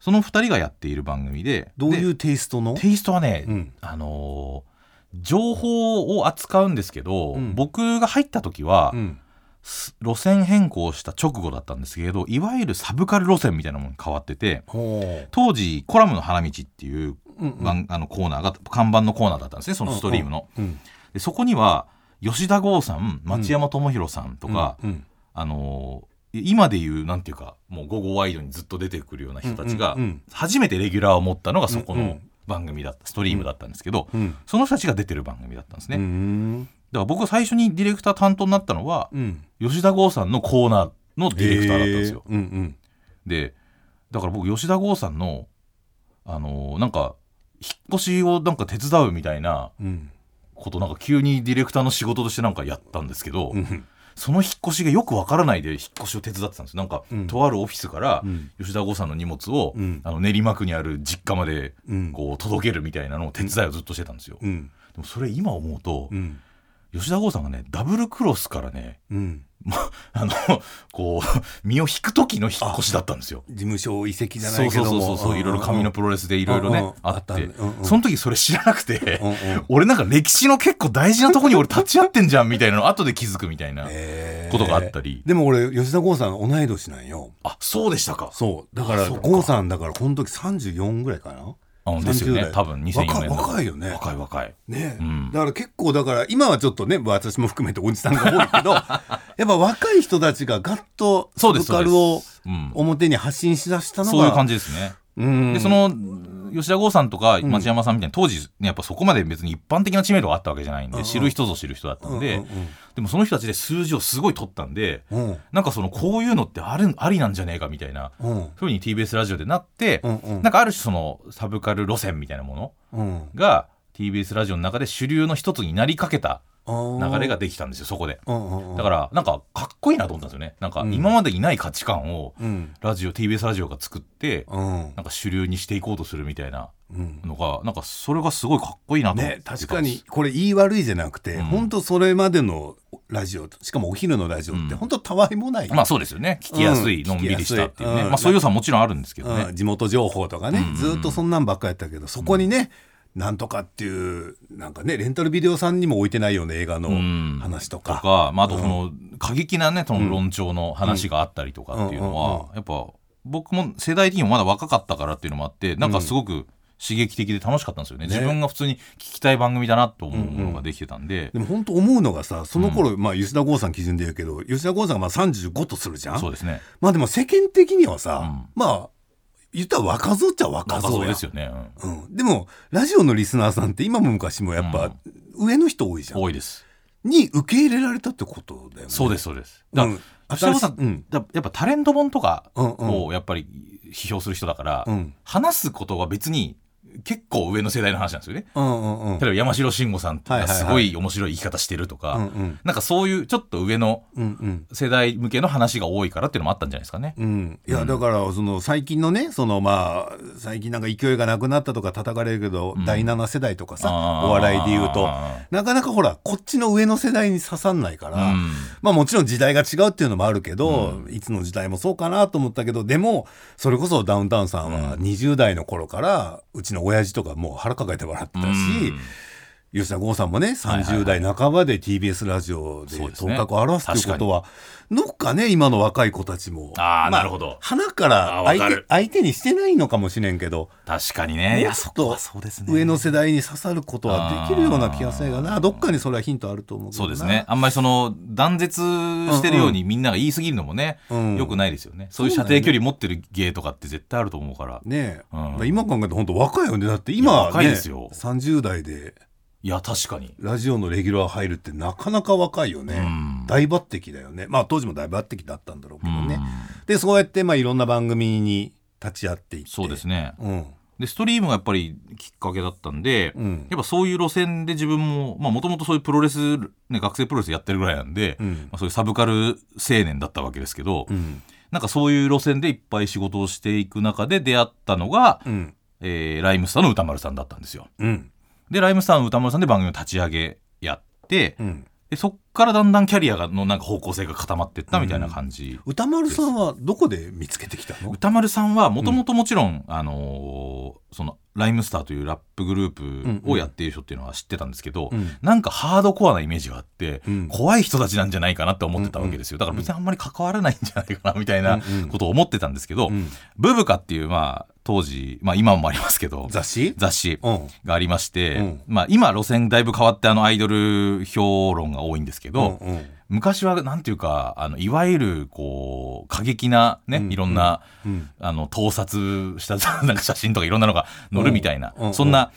その2人がやっている番組ででどういうテイストの？テイストはね、うん。あのー情報を扱うんですけど、うん。僕が入った時は、うん。す路線変更した直後だったんですけどいわゆるサブカル路線みたいなものに変わっててほ当時コラムの花道っていうううんうん。番あのコーナーが看板のコーナーだったんですねそのストリームの。うんでそこには吉田剛さん町山智博さんとか、うんあのー今でいうなんていうかもう午後ワイドにずっと出てくるような人たちがうんうんうん。初めてレギュラーを持ったのがそこのうんうん番組だったストリームだったんですけど、うん。その人たちが出てる番組だったんですね、うだんから僕が最初にディレクター担当になったのは、うん。吉田剛さんのコーナーのディレクターだったんですよ、へー。うんうん。でだから僕吉田剛さんのあのーなんか引っ越しをなんか手伝うみたいなうん。ことなんか急にディレクターの仕事としてなんかやったんですけど、うんその引っ越しがよくわからないで引っ越しを手伝ってたんですなんか、うん。とあるオフィスからうん。吉田剛さんの荷物を、うん。あの練馬区にある実家までうん。こう届けるみたいなのを手伝いをずっとしてたんですよ、うん。でもそれ今思うと、うん。吉田剛さんがねダブルクロスからねうん あのこう身を引く時の引っ越しだったんですよ。事務所移籍じゃないけども。そうそうそういろいろ紙のプロレスでいろいろねうんうん。あって。うんうん。その時それ知らなくてうんうん。俺なんか歴史の結構大事なとこに俺立ち会ってんじゃんみたいなの後で気づくみたいなことがあったり。でも俺吉田剛さん同い年なんよ。あそうでしたか。そう。だから剛さんだからこの時34ぐらいかなあですよ30代。ね多分2004年だ若若いよね。若い若い。ね、うん。だから結構だから今はちょっとね私も含めておじさんが多いけど やっぱ若い人たちがガッとサブそうです。カルをうん。表に発信しだしたのがそういう感じですね。うんでその吉田剛さんとか町山さんみたいな当時ねやっぱそこまで別に一般的な知名度があったわけじゃないんで知る人ぞ知る人だったんでうんでもその人たちで数字をすごい取ったんでうん。なんかそのこういうのってあるありなんじゃねえかみたいなうん。ふうに TBS ラジオでなってうなんかある種そのサブカル路線みたいなものうんが TBS ラジオの中で主流の一つになりかけた流流れができたんですよそこで。だだからなんかかっこいいなと思ったんですよね。なんかうん。今までにない価値観をうん。ラジオ TBS ラジオが作ってうん。なんか主流にしていこうとするみたいなうん。のがなんかそれがすごいかっこいいなと思って。ね確かにこれ言い悪いじゃなくて、うん。本当それまでのラジオしかもお昼のラジオってうん。本当たわいもない、まあそうですよね。聞きやすい、うんのんびりしたっていうね、まあそういう良さももちろんあるんですけどね、うん。地元情報とかね、うん。ずっとそんなんばっかやったけどそこにね、なんとかっていうなんかねレンタルビデオさんにも置いてないような映画のうん。と話とか。か、まあ、あとその過激なねその論調の話があったりとかっていうのうん。うん。うん。はやっぱ僕も世代的にもまだ若かったからっていうのもあってなんかすごく刺激的で楽しかったんですよね、ね。自分が普通に聞きたい番組だなと思うものができてたんで、でも本当思うのがさその頃、まあ吉田剛さん基準で言うけど吉田剛さんがまあ35とするじゃん。そうですね。まあでも世間的にはさ、うん。まあ言ったら若造っちゃ若若造ですよね、うん、でもラジオのリスナーさんって今も昔もやっぱ上の人多いじゃん、多いです。に受け入れられたってことだよね。そうですそうです。だからうんうん。だやっぱタレント本とかうんうん。をやっぱり批評する人だから、うん。話すことは別に結構上の世代の話なんですよね。うんうんうん。例えば山城慎吾さんってすごい面白い生き方してるとか、うんうん。なんかそういうちょっと上のうんうん。世代向けの話が多いからっていうのもあったんじゃないですかね。うん、いやだからその最近のねそのまあ最近なんか勢いがなくなったとか叩かれるけど、ん。第7世代とかさお笑いで言うとあなかなかほらこっちの上の世代に刺さんないから、うん。まあもちろん時代が違うっていうのもあるけど、いつの時代もそうかなと思ったけどでもそれこそダウンタウンさんは20代の頃からうちの親親父とかもう腹抱えて笑ってたし、うん。吉田剛さんもねはいはい30代半ばで TBS ラジオで頭角を現すということは、どっかね今の若い子たちもあーまなるほど花から相手相手にしてないのかもしれんけど確かにね。いや、もっと。上の世代に刺さることはできるような気がするがなどっかにそれはヒントあると思うそうですね。あんまりその断絶してるようにみんなが言い過ぎるのもね、うんよくないですよね。そういう射程距離持ってる芸とかって絶対あると思うから。ねえ、うん今考えて本当若いよねだって今、ね、若いですよ30代でいや、確かに。ラジオのレギュラー入るってなかなか若いよね、うん。大抜擢だよね。まあ当時も大抜擢だったんだろうけどね、うん。でそうやってまあいろんな番組に立ち会っていって。そうですね。うん。で、ストリームがやっぱりきっかけだったんで、うん。やっぱそういう路線で自分も、まあもともとそういうプロレス、ね、学生プロレスやってるぐらいなんで、うん。まあ、そういうサブカル青年だったわけですけど、うん。なんかそういう路線でいっぱい仕事をしていく中で出会ったのが、うん。えーライムスターの歌丸さんだったんですよ。うんで、ライムスターの歌丸さんで番組を立ち上げやって、うん。でそっからだんだんキャリアがのなんか方向性が固まっていったみたいな感じ。歌丸さんはどこで見つけてきたの？歌丸さんはもともともちろん、あのーそのライムスターというラップグループをやっている人っていうのは知ってたんですけど、うん。なんかハードコアなイメージがあって、うん。怖い人たちなんじゃないかなって思ってたわけですよ。だから別にあんまり関わらないんじゃないかなみたいなことを思ってたんですけど、うん。ブブカっていうまあ当時、まあ、今もありますけど雑誌？雑誌うん。がありまして、うん。まあ、今路線だいぶ変わってあのアイドル評論が多いんですけど、うんうん。昔はなんていうかあのいわゆるこう過激なね、うんいろんな、うん。あの盗撮した なんか写真とかいろんなのが載るみたいな、そんな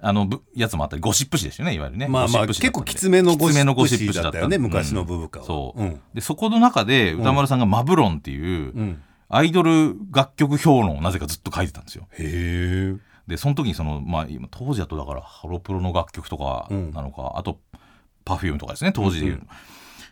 あのぶやつもあったりゴシップ誌ですよねいわゆるね。まあまあ結構きつめのゴシきつめのゴシップ誌だった。よねうん昔のブブカは。そう、うん。でそこの中で歌丸さんが「マブロン」っていう、うんアイドル楽曲評論をなぜかずっと書いてたんですよ。へえでその時にその、まあ、今当時だとだからハロプロの楽曲とかなのか、あと Perfume とかですね当時でいう、うん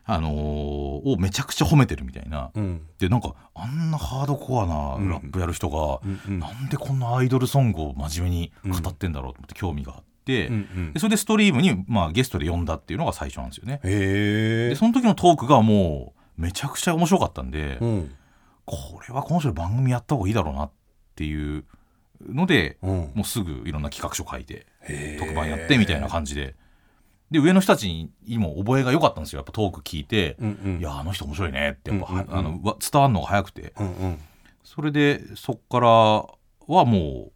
あのーをめちゃくちゃ褒めてるみたいな。うん。でなんかあんなハードコアなラップやる人が、うんうん。なんでこんなアイドルソングを真面目に語ってんだろうと思って興味があって、うんうん。でそれでストリームに、まあ、ゲストで呼んだっていうのが最初なんですよね。へえでその時のトークがもうめちゃくちゃ面白かったんで、うんこれはこの人で番組やった方がいいだろうなっていうので、うん。もうすぐいろんな企画書書いて特番やってみたいな感じで。で上の人たちにも覚えが良かったんですよ。やっぱトーク聞いて、うんうん。いやあの人面白いねってやっぱ、うんうんうん。あのわ伝わるのが早くて。うんうん。それでそっからはもう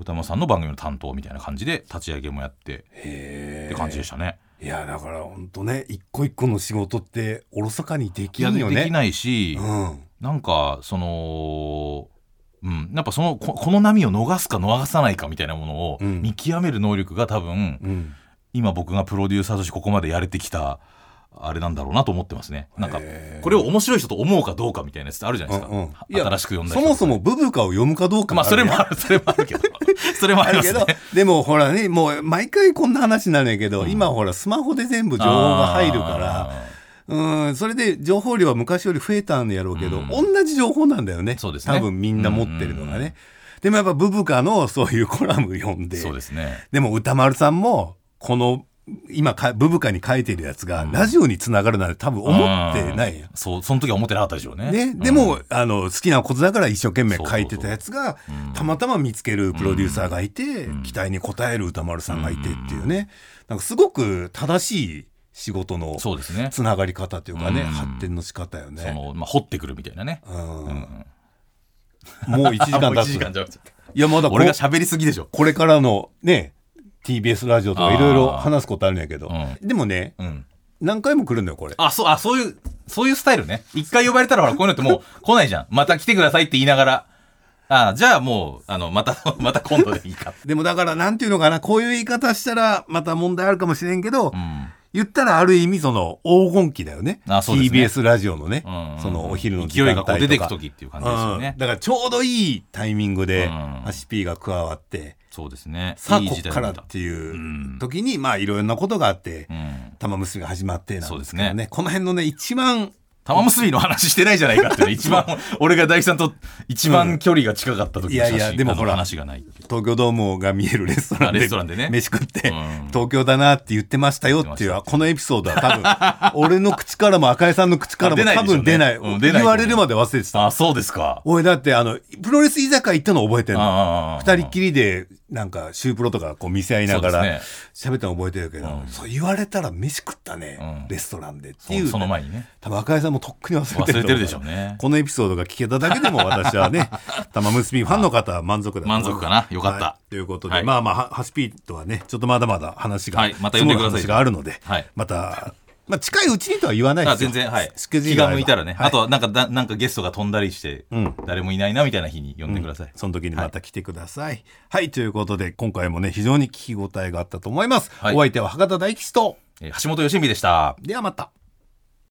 歌間さんの番組の担当みたいな感じで立ち上げもやってへって感じでしたね。いやだから本当ね一個一個の仕事っておろそかにできんよね。できないし、うんなんかそのうん、やっぱそのここの波を逃すか逃さないかみたいなものをうん。見極める能力が多分、うん。今僕がプロデューサーとしてここまでやれてきたあれなんだろうなと思ってますね。なんかこれを面白い人と思うかどうかみたいなやつってあるじゃないですか、うんうん。新しく読んだ人そもそもブブカを読むかどうかまあそれもあるるそれもあるけど。それもあけりますね。どでもほらねもう毎回こんな話になるんやけど、今ほらスマホで全部情報が入るからあうんそれで情報量は昔より増えたんやろうけど、うん。同じ情報なんだよね。そうですね。多分みんな持ってるのがね、うんうんうんでもやっぱブブカのそういうコラム読んーでそうですね。でも歌丸さんもこの今かブブカに書いてるやつがラジオにつながるなんて多分思ってないやん。うん。そうその時は思ってなかったでしょうね。ね、でも、あの好きなことだから一生懸命書いてたやつがたまたま見つけるプロデューサーがいて、ん。期待に応える歌丸さんがいてっていうね、なんかすごく正しい仕事のそうですねつながり方というかね、うん発展の仕方よそね。の、まあ、掘ってくるみたいなね、うんうんもう1時間経つ。じゃあいやまだこ俺が喋りすぎでしょこれからのね TBS ラジオとかいろいろ話すことあるんやけど、うでもねうん何回も来るんだよこれ。あ、そう、あ、そういう、そういうスタイルね。一回呼ばれたらほら、こういうのってもう 来ないじゃん。また来てくださいって言いながら。あじゃあもうあのまた また今度でいいかでもだからなんていうのかなこういう言い方したらまた問題あるかもしれんけど、うん言ったらある意味その黄金期だよね。あそうですね。TBS ラジオのね、うんうんうん。そのお昼の時勢間帯とか。いがこう出てく時っていう感じですよね。うん、だからちょうどいいタイミングでうん。ハシピーが加わって、そうですね。さあいいこっからっていううん。時に、まあいろんなことがあって、うん。玉結びが始まってなんですけどそうですね。この辺のね一番玉結びの話してないじゃないかっていうの 一番俺が大さんと一番距離が近かった時の写真いやいやでもほら話がない東京ドームが見えるレストランであレストランでね。飯食って、うん。東京だなって言ってましたよっていうこのエピソードは多分俺の口からも赤井さんの口からも多分出ない。言われるまで忘れてた。あそうですか。俺だってあのプロレス居酒屋行ったの覚えてんの。二人っきりでなんかシュープロとかこう見せ合いながら喋ったの覚えてるけど、うん。そう言われたら飯食ったね、うん。レストランでってそいうその前にね。多分赤井さんもとっくに忘れてる忘れてるでしょうね。このエピソードが聞けただけでも私はね 玉結びファンの方は満足だ満足かな？よかった。はい。ということで、はい。まあまあはハシピーとはねちょっとまだまだ話が、はい。また呼んでください。があるので、はい。また、まあ、近いうちにとは言わないですよあ全然はいスケジュー気が向いたらね、はいあとはなんかだなんかゲストが飛んだりして、うん誰もいないなみたいな日に呼んでください、その時にまた来てください。はい、ということで、今回もね、非常に聞き応えがあったと思います。はいお相手は博多大吉と、えー橋本良美でしたではまた。